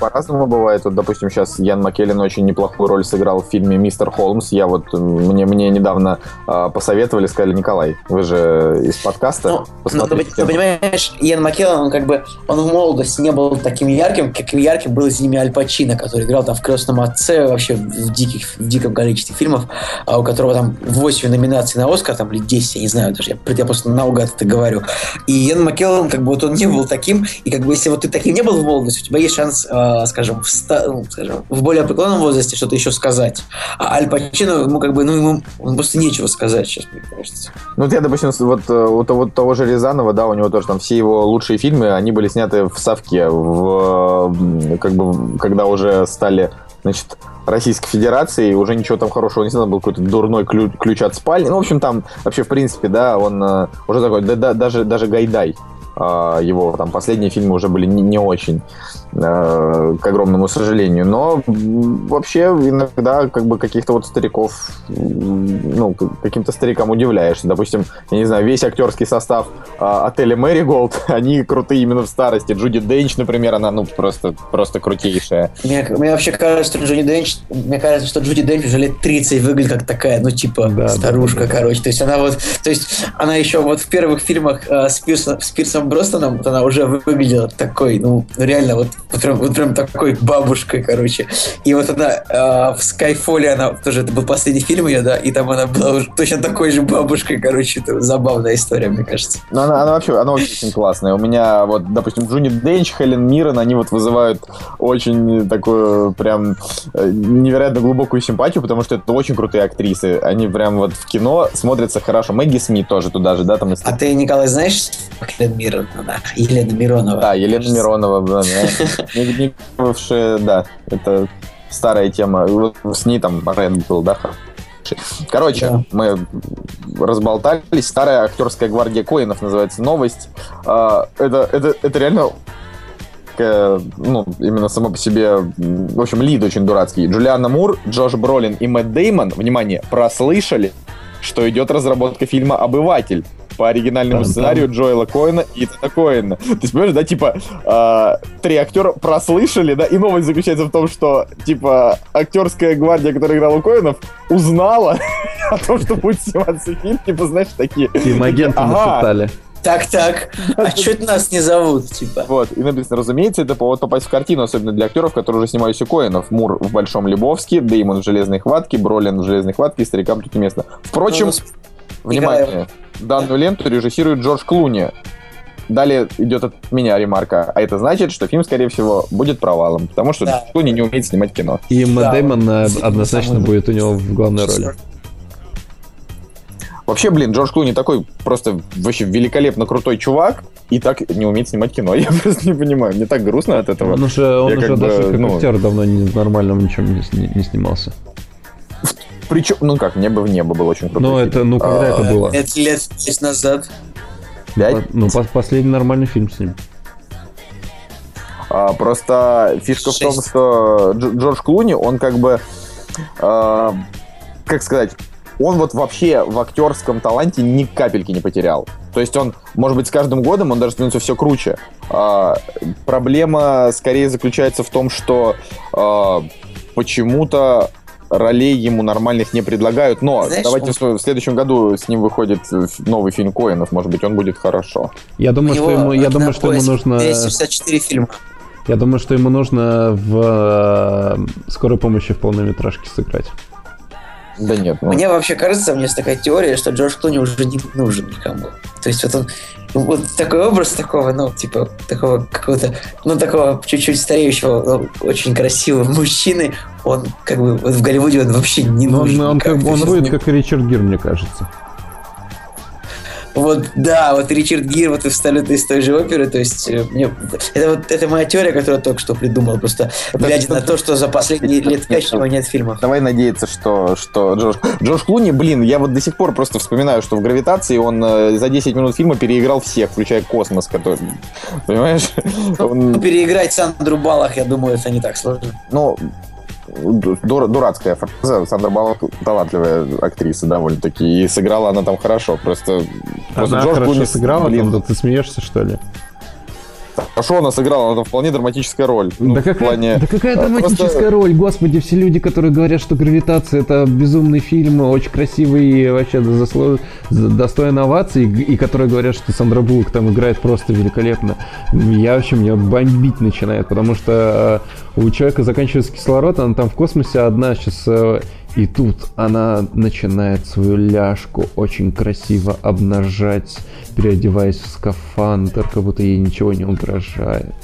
по-разному бывает. Вот, допустим, сейчас Ян Маккеллен очень неплохую роль сыграл в фильме «Мистер Холмс». Я вот, мне, мне недавно а, посоветовали, сказали, Николай, вы же из подкаста, Ну, ну, ты, ты понимаешь, Иэн Маккеллан, он как бы, он в молодости не был таким ярким, каким ярким был с ними Аль Пачино, который играл там в «Крестном отце», вообще в, диких, в диком количестве фильмов, а у которого там 8 номинаций на Оскар, там, или 10, я не знаю даже, я, я просто наугад это говорю. И Иэн Маккеллан, как бы, вот он не был таким, и как бы, если вот ты таким не был в молодости, у тебя есть шанс, э, скажем, в, ста- ну, скажем, в более преклонном возрасте что-то еще сказать. А Аль Пачино, ему как бы, ну, ему просто нечего сказать сейчас, мне кажется. Ну, вот я, допустим, вот э, у того, того же Рязанова, да, у него тоже там все его лучшие фильмы, они были сняты в Совке, в, как бы, когда уже стали, значит, Российской Федерации, уже ничего там хорошего не снято, был какой-то дурной ключ, ключ от спальни. Ну, в общем, там вообще, в принципе, да, он э, уже такой, да, да, даже, даже Гайдай, его там последние фильмы уже были не, не очень, э, к огромному сожалению. Но вообще иногда как бы каких-то вот стариков, ну, каким-то старикам удивляешься. Допустим, я не знаю, весь актерский состав а, отеля Мэри Голд, они крутые именно в старости. Джуди Денч, например, она ну просто, просто крутейшая. Мне, мне вообще кажется, что Джуди Денч, мне кажется, что Джуди Денч уже лет 30 выглядит как такая, ну, типа, Да, да, старушка, да, да. короче. То есть она вот, то есть она еще вот в первых фильмах э, с, Пирсом, с Пирсом Бростоном, вот она уже выглядела такой, ну, реально, вот, вот, прям, вот прям такой бабушкой, короче. И вот она э, в Скайфоле, она тоже, это был последний фильм ее, да, и там она была уже точно такой же бабушкой, короче, это забавная история, мне кажется. Но она, она вообще, она очень классная. У меня вот, допустим, Джуди Денч, Хелен Миррен, они вот вызывают очень такую прям э, невероятно глубокую симпатию, потому что это очень крутые актрисы. Они прям вот в кино смотрятся хорошо. Мэгги Смит тоже туда же, да, там из А ты, Николай, знаешь Елена Миронова? Да, Елена Миронова. Да, Елена Миронова, да. Не- не да, это старая тема. С ней там Рен был, да. Короче, Да. мы разболтались. Старая актерская гвардия Коинов называется новость. А, Это, это, это реально такая, ну, именно само по себе, в общем, лид очень дурацкий. Джулиана Мур, Джош Бролин и Мэтт Деймон, внимание, прослышали, что идет разработка фильма «Обыватель» по оригинальному сценарию Джоэла Коэна и Итана Коэна. То есть, понимаешь, да, типа, а, три актера прослышали, да, и новость заключается в том, что, типа, актерская гвардия, которая играла у Коэнов, узнала о том, что будет сниматься фильм, типа, знаешь, такие... Им агентам Ага. нашептали. Так, так. А что это нас не зовут, типа? Вот, и написано, разумеется, это повод попасть в картину, особенно для актеров, которые уже снимались у Коинов. Мур в «Большом Лебовске», Деймон в «Железной хватке», Бролин в «Железной хватке», и старикам тут не место. Впрочем, Ну, внимание, данную ленту режиссирует Джордж Клуни. Далее идет от меня ремарка. А это значит, что фильм, скорее всего, будет провалом, потому что Да. Джордж Клуни не умеет снимать кино. И Мэтт Да, Дэймон э, действительно, однозначно будет у него в главной роли. Вообще, блин, Джордж Клуни такой просто вообще великолепно крутой чувак, и так не умеет снимать кино. Я просто не понимаю. Мне так грустно от этого. Он уже, он Я уже как бы, даже как ну- актер давно не, в нормальном ничем не, не снимался. Причем, ну как, «Небо в небо» был очень крутой. Ну, это, ну, когда это было? Лет, лет пять назад. Пять? Ну, по- последний нормальный фильм с ним. А, просто фишка в том, что Дж- Джордж Клуни, он как бы, а, как сказать, он вот вообще в актерском таланте ни капельки не потерял. То есть он, может быть, с каждым годом он даже становится все круче. А, проблема скорее заключается в том, что а, почему-то ролей ему нормальных не предлагают. Но Знаешь, давайте в следующем году с ним выходит новый фильм Коинов. Может быть, он будет хорошо. Я думаю, что ему, я думаю, что ему нужно... 264 фильма. Я думаю, что ему нужно в э, скорой помощи в полнометражке сыграть. Да нет. Ну, Мне вообще кажется, у меня есть такая теория, что Джордж Клуни уже не нужен никому. То есть вот он, вот такой образ такого, ну, типа, такого какого-то, ну, такого чуть-чуть стареющего, но очень красивого мужчины, он как бы вот в Голливуде он вообще не Он, нужен. он, как, никак. он есть будет как и Ричард Гир, мне кажется. Вот, да, вот Ричард Гир вот абсолютно из той же оперы, то есть э, мне, это вот это моя теория, которую я только что придумал, просто глядя на то, что за последние лет пять у него нет фильмов. Давай надеяться, что, что Джордж... Джордж Клуни, блин, я вот до сих пор просто вспоминаю, что в «Гравитации» он э, за 10 минут фильма переиграл всех, включая космос, который... Понимаешь? Он, Ну, переиграть Сандру Балах, я думаю, это не так сложно. ну, дур- дурацкая фраза. Сандра Баллок талантливая актриса довольно-таки. И сыграла она там хорошо. Просто, просто Она Джордж хорошо Клуни, сыграла, блин, там, да ты смеешься, что ли? Хорошо она сыграла, она вполне драматическая роль. Ну, да, какая, плане- да какая а, драматическая просто- роль, господи, все люди, которые говорят, что «Гравитация» — это безумный фильм, очень красивый и вообще засло- за- достоин оваций, и, которые говорят, что Сандра Буллок там играет просто великолепно. Я вообще, меня бомбить начинает, потому что э, у человека заканчивается кислород, она там в космосе одна сейчас... э, и тут она начинает свою ляжку очень красиво обнажать, переодеваясь в скафандр, как будто ей ничего не угрожает.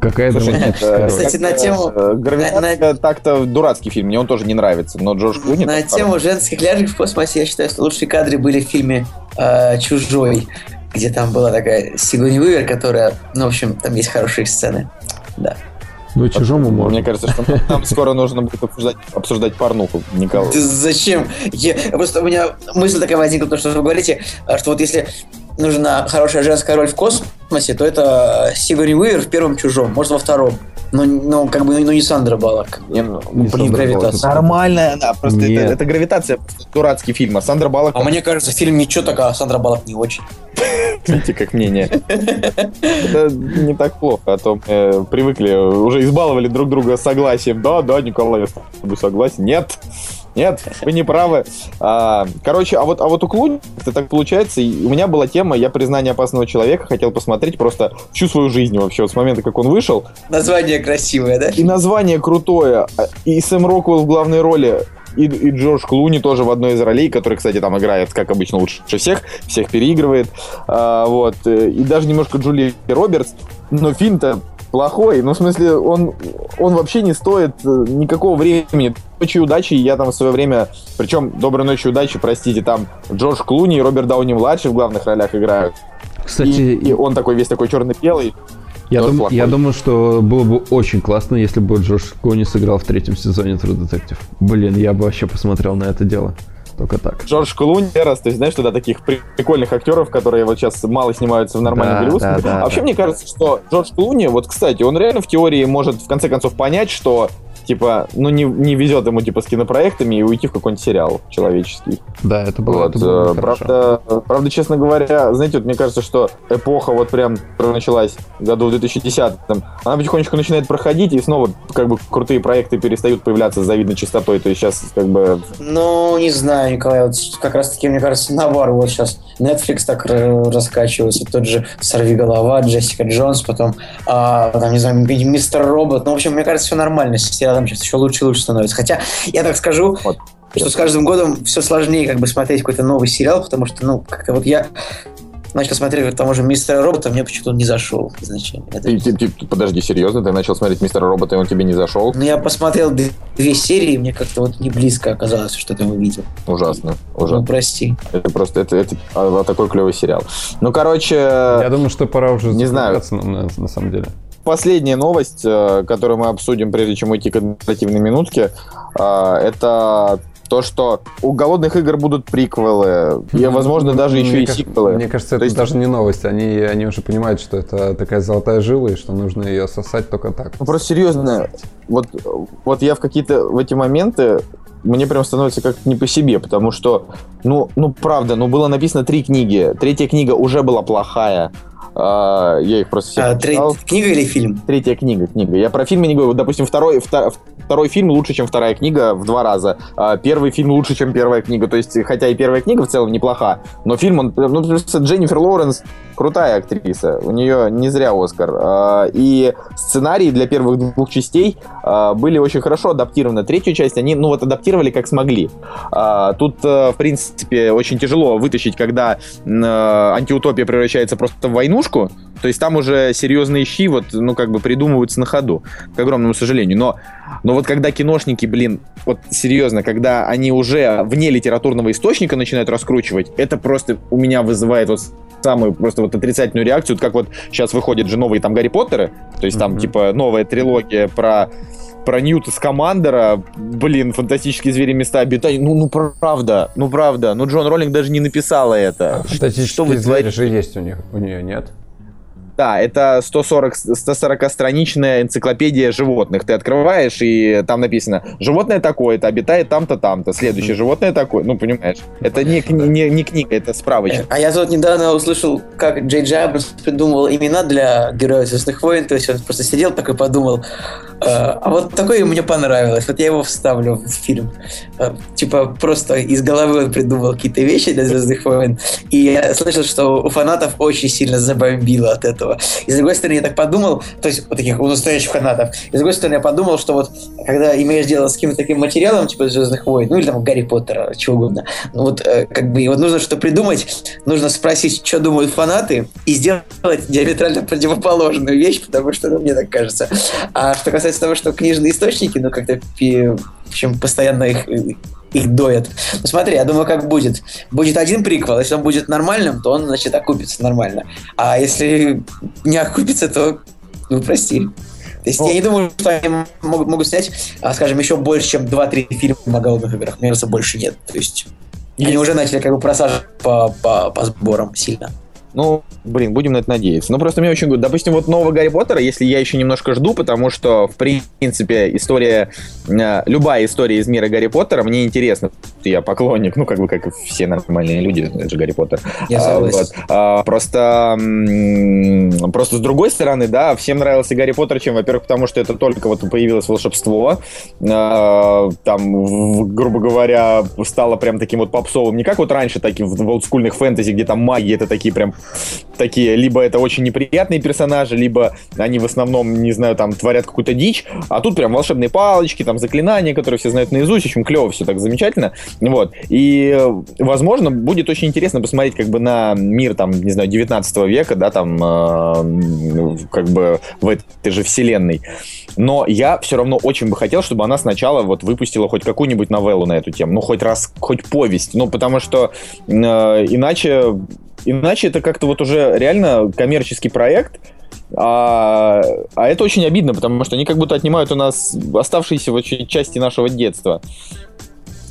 Какая драматическая э. Кстати, на как-то, тему- э, «Гравитация» так-то дурацкий фильм, мне он тоже не нравится, но Джордж Клуни... На тему женских ляжек в космосе, я считаю, что лучшие кадры были в фильме э, «Чужой», где там была такая Сигуни Уивер, которая, ну, в общем, там есть хорошие сцены. Да. Ну, чужому можно. Мне кажется, что нам скоро нужно будет обсуждать, обсуждать порнуху, Николай. Ты зачем? Я, просто у меня мысль такая возникла, то, что вы говорите, что вот если нужна хорошая женская роль в космосе, то это Сигуни Уивер в первом «Чужом», может, во втором. Но, но как бы, ну, не Сандра Баллок. Не, ну, Не Блин, Сандра гравитация. Баллок. Нормально, да, просто это, Нет. это гравитация, просто дурацкий фильм, а Сандра Баллок, А мне кажется, фильм ничего такая, а Сандра Баллок не очень. видите, как мнение. Это не так плохо, а то мы привыкли, уже избаловали друг друга согласием. Да, да, Николай, я с тобой согласен. Нет, нет, вы не правы. А, короче, а вот, а вот у Клуни это так получается. И у меня была тема, я признание опасного человека хотел посмотреть просто всю свою жизнь вообще, вот с момента, как он вышел. Название красивое, да? И название крутое, а, и Сэм Роквелл в главной роли, и, и Джордж Клуни тоже в одной из ролей, который, кстати, там играет, как обычно, лучше всех, всех переигрывает. А, вот. э, И даже немножко Джулия Робертс. Но фильм-то плохой. Ну, в смысле, он, он вообще не стоит э, никакого времени. Ночи удачи я там в свое время... Причем «Доброй ночи удачи», простите, там Джордж Клуни и Роберт Дауни-младший в главных ролях играют. Кстати, и, и он такой весь такой черно-белый. я, дум- плохой. я думаю, что было бы очень классно, если бы Джордж Клуни сыграл в третьем сезоне True Detective. Блин, я бы вообще посмотрел на это дело. Только так. Джордж Клуни, раз, то есть, знаешь, туда таких при- прикольных актеров, которые вот сейчас мало снимаются в нормальном Да, голливудском. да, да, а вообще, да. мне кажется, что Джордж Клуни, вот, кстати, он реально в теории может в конце концов понять, что типа, ну не, не везет ему типа с кинопроектами и уйти в какой-нибудь сериал человеческий. Да, это было, Вот, это было э, хорошо. правда, правда, честно говоря, знаете, вот мне кажется, что эпоха вот прям началась году в 2010-м, она потихонечку начинает проходить, и снова как бы крутые проекты перестают появляться с завидной частотой. То есть сейчас как бы Ну, не знаю, Николай, вот как раз таки, мне кажется, наоборот, вот сейчас Netflix так раскачивается, тот же «Сорви голова», Джессика Джонс, потом, а, там, не знаю, Мистер Робот, ну, в общем, мне кажется, все нормально, с сериалом сейчас еще лучше и лучше становится. Хотя, я так скажу, Вот. что с каждым годом все сложнее как бы смотреть какой-то новый сериал, потому что, ну, как-то вот я начал смотреть вот того же Мистера Робота, мне почему-то он не зашел изначально. Это- ты, ты- ты- подожди, серьезно, ты начал смотреть Мистера Робота, и он тебе не зашел? Ну, я посмотрел две, серии, и мне как-то вот не близко оказалось, что там увидел. Ужасно, Ну, ужасно. прости. Это просто это, это а, такой клевый сериал. Ну, короче, Я думаю, что пора уже не знаю. на, на самом деле. Последняя новость, э, которую мы обсудим, прежде чем уйти к административной минутке, э, это то, что у голодных игр будут приквелы, и, возможно, даже еще Мне и кажется- сиквелы. Мне кажется, То это есть- даже не новость. Они, они уже понимают, что это такая золотая жила, и что нужно ее сосать только так. Ну, просто серьезно, вот, вот я в какие-то в эти моменты мне прям становится как не по себе, потому что, ну, ну правда, ну было написано три книги, третья книга уже была плохая, я их просто все А, читал. Книга или фильм? Третья книга, книга. Я про фильмы не говорю. Вот, допустим, второй, втор- второй фильм лучше, чем вторая книга в два раза. А первый фильм лучше, чем первая книга. То есть, хотя и первая книга в целом неплоха, но фильм, он, ну, Дженнифер Лоуренс крутая актриса. У нее не зря Оскар. А, И сценарии для первых двух частей а, были очень хорошо адаптированы. Третью часть они, ну вот, адаптировали как смогли. А, Тут, э, в принципе, очень тяжело вытащить, когда э, антиутопия превращается просто в войнушку. То есть там уже серьезные щи вот, ну, как бы придумываются на ходу, к огромному сожалению. Но, но вот когда киношники, блин, вот серьезно, когда они уже вне литературного источника начинают раскручивать, это просто у меня вызывает вот самую просто вот отрицательную реакцию, Вот как вот сейчас выходят же новые там Гарри Поттеры, то есть там Мгм. типа новая трилогия про про Ньюта Скамандера, блин, фантастические звери места обитания. Ну, ну правда, ну правда, ну Джон Роллинг даже не написала это. Что Фантастические вы звери же есть у них, у нее нет. Да, это 140, 140-страничная энциклопедия животных. Ты открываешь, и там написано, животное такое-то, обитает там-то, там-то, следующее животное такое. Ну, понимаешь, это не, не, не книга, это справочник. А я тут недавно услышал, как Джей Джей Абрамс придумывал имена для героев Звездных войн. То есть он просто сидел такой подумал, «Э, а вот такое мне понравилось, вот я его вставлю в фильм. Э, Типа просто из головы он придумал какие-то вещи для Звездных войн. И я слышал, что у фанатов очень сильно забомбило от этого. И с другой стороны, я так подумал, то есть вот таких у настоящих фанатов. И с другой стороны, я подумал, что вот когда имеешь дело с каким-то таким материалом, типа Звездных войн, ну или там Гарри Поттера, чего угодно, ну вот э, как бы вот нужно что придумать, нужно спросить, что думают фанаты, и сделать диаметрально противоположную вещь, потому что, ну, мне так кажется. А что касается того, что книжные источники, ну, как-то, в общем, постоянно их, их доят. Ну, смотри, я думаю, как будет. Будет один приквел, если он будет нормальным, то он, значит, окупится нормально. А если не окупится, то, ну, прости. То есть Ну, я не думаю, что они могут, могут снять, а, скажем, еще больше, чем 2-3 фильма о голодных играх. Мне кажется, больше нет. То есть они уже начали как бы просаживать по, по, по сборам сильно. Ну, блин, будем на это надеяться. Ну, просто мне очень... гу- Допустим, вот нового Гарри Поттера, если я еще немножко жду, потому что, в принципе, история... э, любая история из мира Гарри Поттера мне интересна. Я поклонник, ну, как бы, как и все нормальные люди, это же Гарри Поттер. Я А, вот. А, просто, просто с другой стороны, да, всем нравился Гарри Поттер, чем, во-первых, потому что это только вот появилось волшебство, а, там, грубо говоря, стало прям таким вот попсовым, не как вот раньше таким в олдскульных фэнтези, где там маги, это такие прям такие, либо это очень неприятные персонажи, либо они в основном, не знаю, там творят какую-то дичь, а тут прям волшебные палочки, там заклинания, которые все знают наизусть, общем, клево все так замечательно, вот, и, возможно, будет очень интересно посмотреть как бы на мир, там, не знаю, 19 века, да, там, э, как бы в этой же вселенной, но я все равно очень бы хотел, чтобы она сначала вот выпустила хоть какую-нибудь новеллу на эту тему, ну, хоть раз, хоть повесть, ну, потому что э, иначе Иначе это как-то вот уже реально коммерческий проект, а, а это очень обидно, потому что они как будто отнимают у нас оставшиеся очень части нашего детства.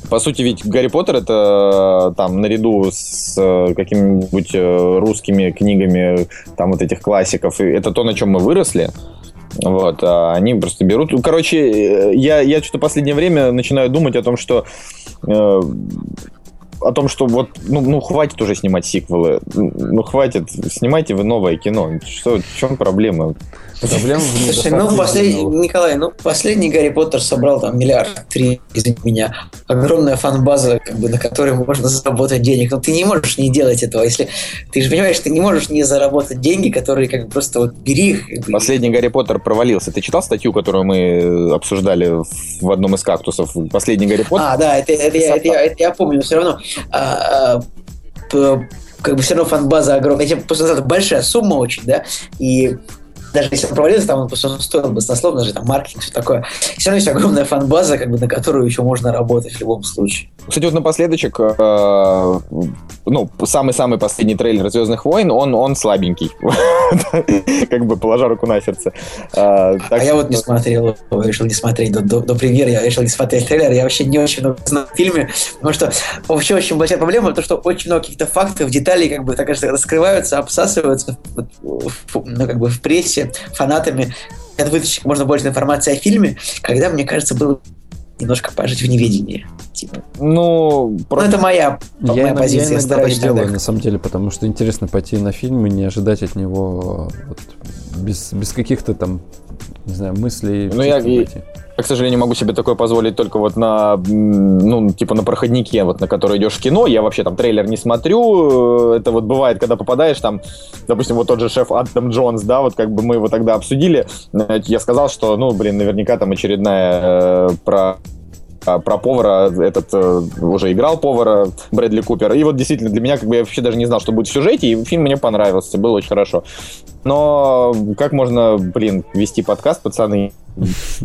По сути, ведь Гарри Поттер это э, там наряду с э, какими-нибудь э, русскими книгами там вот этих классиков, это то, на чем мы выросли. Вот, а они просто берут. Короче, я, я что-то последнее время начинаю думать о том, что о том, что вот, ну, ну, хватит уже снимать сиквелы. Ну, хватит, снимайте вы новое кино. Что, в чем проблема? Проблема в Слушай, ну, последний. Николай, ну, последний Гарри Поттер собрал там миллиард три, извини меня. Огромная фан-база, как бы, на которой можно заработать денег. Но ты не можешь не делать этого. Если ты же понимаешь, ты не можешь не заработать деньги, которые как бы просто вот бери их. Последний Гарри Поттер провалился. Ты читал статью, которую мы обсуждали в одном из кактусов? Последний Гарри Поттер? А, да, это, это, я, это, я, это я помню, но все равно а, а, как бы все равно фан-база огромная. Этим просто это большая сумма очень, да, и даже если он провалился, там он просто стоил баснословно же, там маркетинг, все такое. Все равно есть огромная фан-база, как бы, на которую еще можно работать в любом случае. Кстати, вот напоследочек, э, ну, самый-самый последний трейлер «Звездных войн», он, он слабенький. Как бы положа руку на сердце. А, а я вот не смотрел, решил не смотреть до, премьеры, я решил не смотреть трейлер, я вообще не очень много знаю о фильме, потому что вообще очень большая проблема, то, что очень много каких-то фактов, деталей, как бы, так раскрываются, обсасываются ну, как бы в прессе, фанатами, от вытащить можно больше информации о фильме, когда, мне кажется, было немножко пожить в неведении. Типа. Ну, Ну, просто... это моя, Я, моя иногда- позиция. я иногда стараюсь так делаю, на самом деле, потому что интересно пойти на фильм и не ожидать от него вот, без, без каких-то там, не знаю, мыслей. Ну, я пойти. Я, к сожалению, могу себе такое позволить только вот на, ну, типа на проходнике, вот на который идешь в кино. Я вообще там трейлер не смотрю. Это вот бывает, когда попадаешь там, допустим, вот тот же шеф Адам Джонс, да, вот как бы мы его тогда обсудили. Я сказал, что, ну, блин, наверняка там очередная э, про про повара, этот э, уже играл повара Брэдли Купер. И вот действительно для меня, как бы я вообще даже не знал, что будет в сюжете, и фильм мне понравился, было очень хорошо. Но как можно, блин, вести подкаст, пацаны,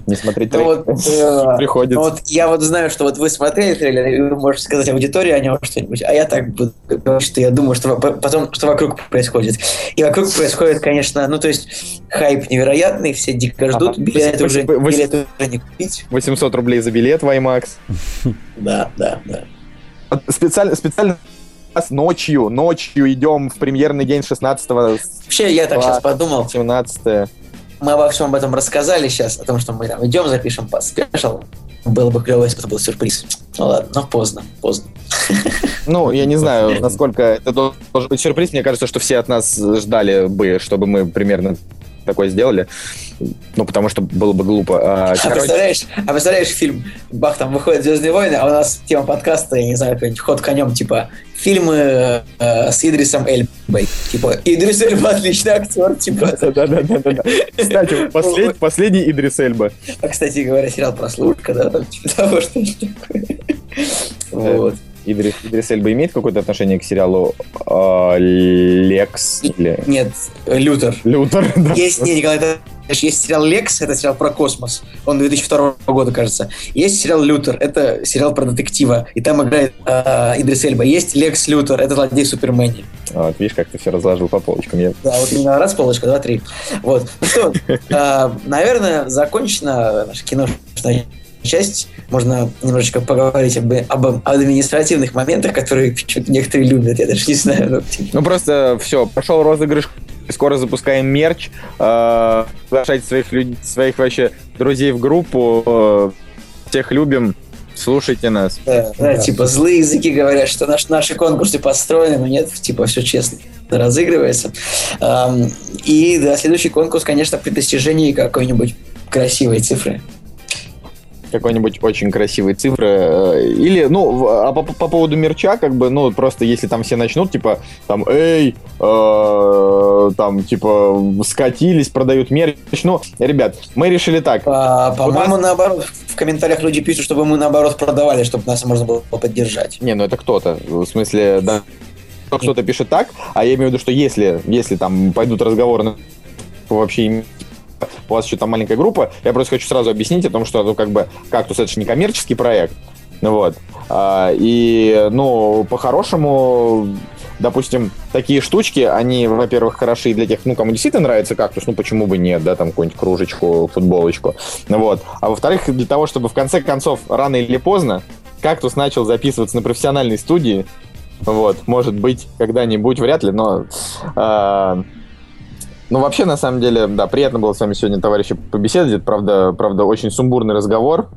не смотреть Ну трейлер? э, Приходится. ну вот я вот знаю, что вот вы смотрели трейлер, и вы можете сказать аудитории о нем что-нибудь, а я так буду говорить, что я думаю, что потом, что вокруг происходит. И вокруг происходит, конечно, ну то есть хайп невероятный, все дико ждут, Ага. билеты уже, не купить. 800 рублей за билет в IMAX. Да, да, да. Специально, специально раз ночью, ночью идем в премьерный день 16 Вообще, я так сейчас подумал, 17 мы обо всем об этом рассказали сейчас, о том, что мы там идем, запишем по спешл. Было бы клево, если бы это был сюрприз. Ну ладно, но поздно, поздно. Ну, я не знаю, насколько это должен быть сюрприз. Мне кажется, что все от нас ждали бы, чтобы мы примерно такое сделали. Ну, потому что было бы глупо. А, А короче, представляешь, а представляешь фильм, бах, там выходит «Звездные войны», а у нас тема подкаста, я не знаю, какой-нибудь ход конем, типа, фильмы э, с Идрисом Эльбой. Типа, Идрис Эльба отличный актер, типа. Да-да-да. Кстати, послед- последний Идрис Эльба. А, кстати говоря, сериал «Прослушка», да, там, типа того, что такое. Вот. Идрис, Идрис Эльба имеет какое-то отношение к сериалу а, Лекс или Нет, Лютер. Лютер? Да. Есть, не, Николай, это- есть сериал «Лекс», это сериал про космос. Он 2002 года, кажется. Есть сериал «Лютер», это сериал про детектива. И там играет э, Идрис Эльба. Есть «Лекс Лютер», это злодей в Супермене. Вот, видишь, как ты все разложил по полочкам. Я... Да, вот именно раз полочка, два, три. Вот. Ну что, э, наверное, закончена наша киношная часть. Можно немножечко поговорить об, об административных моментах, которые некоторые любят. Я даже не знаю. ну, типа, Ну просто все, пошел розыгрыш, скоро запускаем мерч, э, приглашайте своих людей, своих вообще друзей в группу, э, всех любим, слушайте нас. Да, да, типа злые языки говорят, что наш, наши конкурсы построены, но нет, типа все честно разыгрывается. И да, следующий конкурс, конечно, при достижении какой-нибудь красивой цифры. Какой-нибудь очень красивой цифры. э, Или, ну, а по, по поводу мерча, как бы, ну, просто если там все начнут, типа, там, эй, э, там, типа, скатились, продают мерч. Ну, ребят, мы решили так. А, по-моему, нас- наоборот, в комментариях люди пишут, чтобы мы наоборот продавали, чтобы нас можно было поддержать. Не, ну это кто-то. В смысле, да. Кто-то пишет так, а я имею в виду, что если, если там пойдут разговоры вообще у вас еще там маленькая группа, я просто хочу сразу объяснить о том, что, ну, как бы, кактус это же не коммерческий проект, вот, А, и, ну, по-хорошему, допустим, такие штучки, они, во-первых, хороши для тех, ну, кому действительно нравится кактус, ну, почему бы нет, да, там, какую-нибудь кружечку, футболочку, ну вот, а во-вторых, для того, чтобы в конце концов, рано или поздно, кактус начал записываться на профессиональной студии, вот, может быть, когда-нибудь, вряд ли, но... а, ну, вообще, на самом деле, да, приятно было с вами сегодня, товарищи, побеседовать. Правда, правда, очень сумбурный разговор.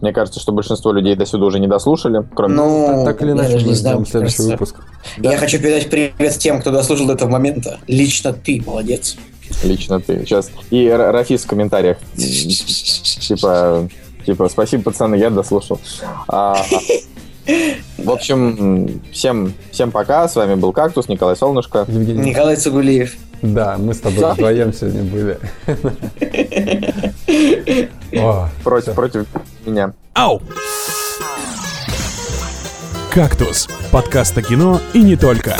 Мне кажется, что большинство людей до сюда уже не дослушали, кроме... Ну, Так или иначе, мы не знаю, ждем мне следующий кажется. выпуск. Я хочу передать привет тем, кто дослушал до этого момента. Лично ты, молодец. Лично ты. Сейчас. И Ра- Рафис в комментариях. Типа, типа, спасибо, пацаны, я дослушал. А, в общем, всем, всем пока. С вами был Кактус, Николай Солнышко. Евгений. Николай Цугулиев. Да, мы с тобой вдвоем сегодня были. О, Против, против меня. Ау! «Кактус» – подкаст о кино и не только.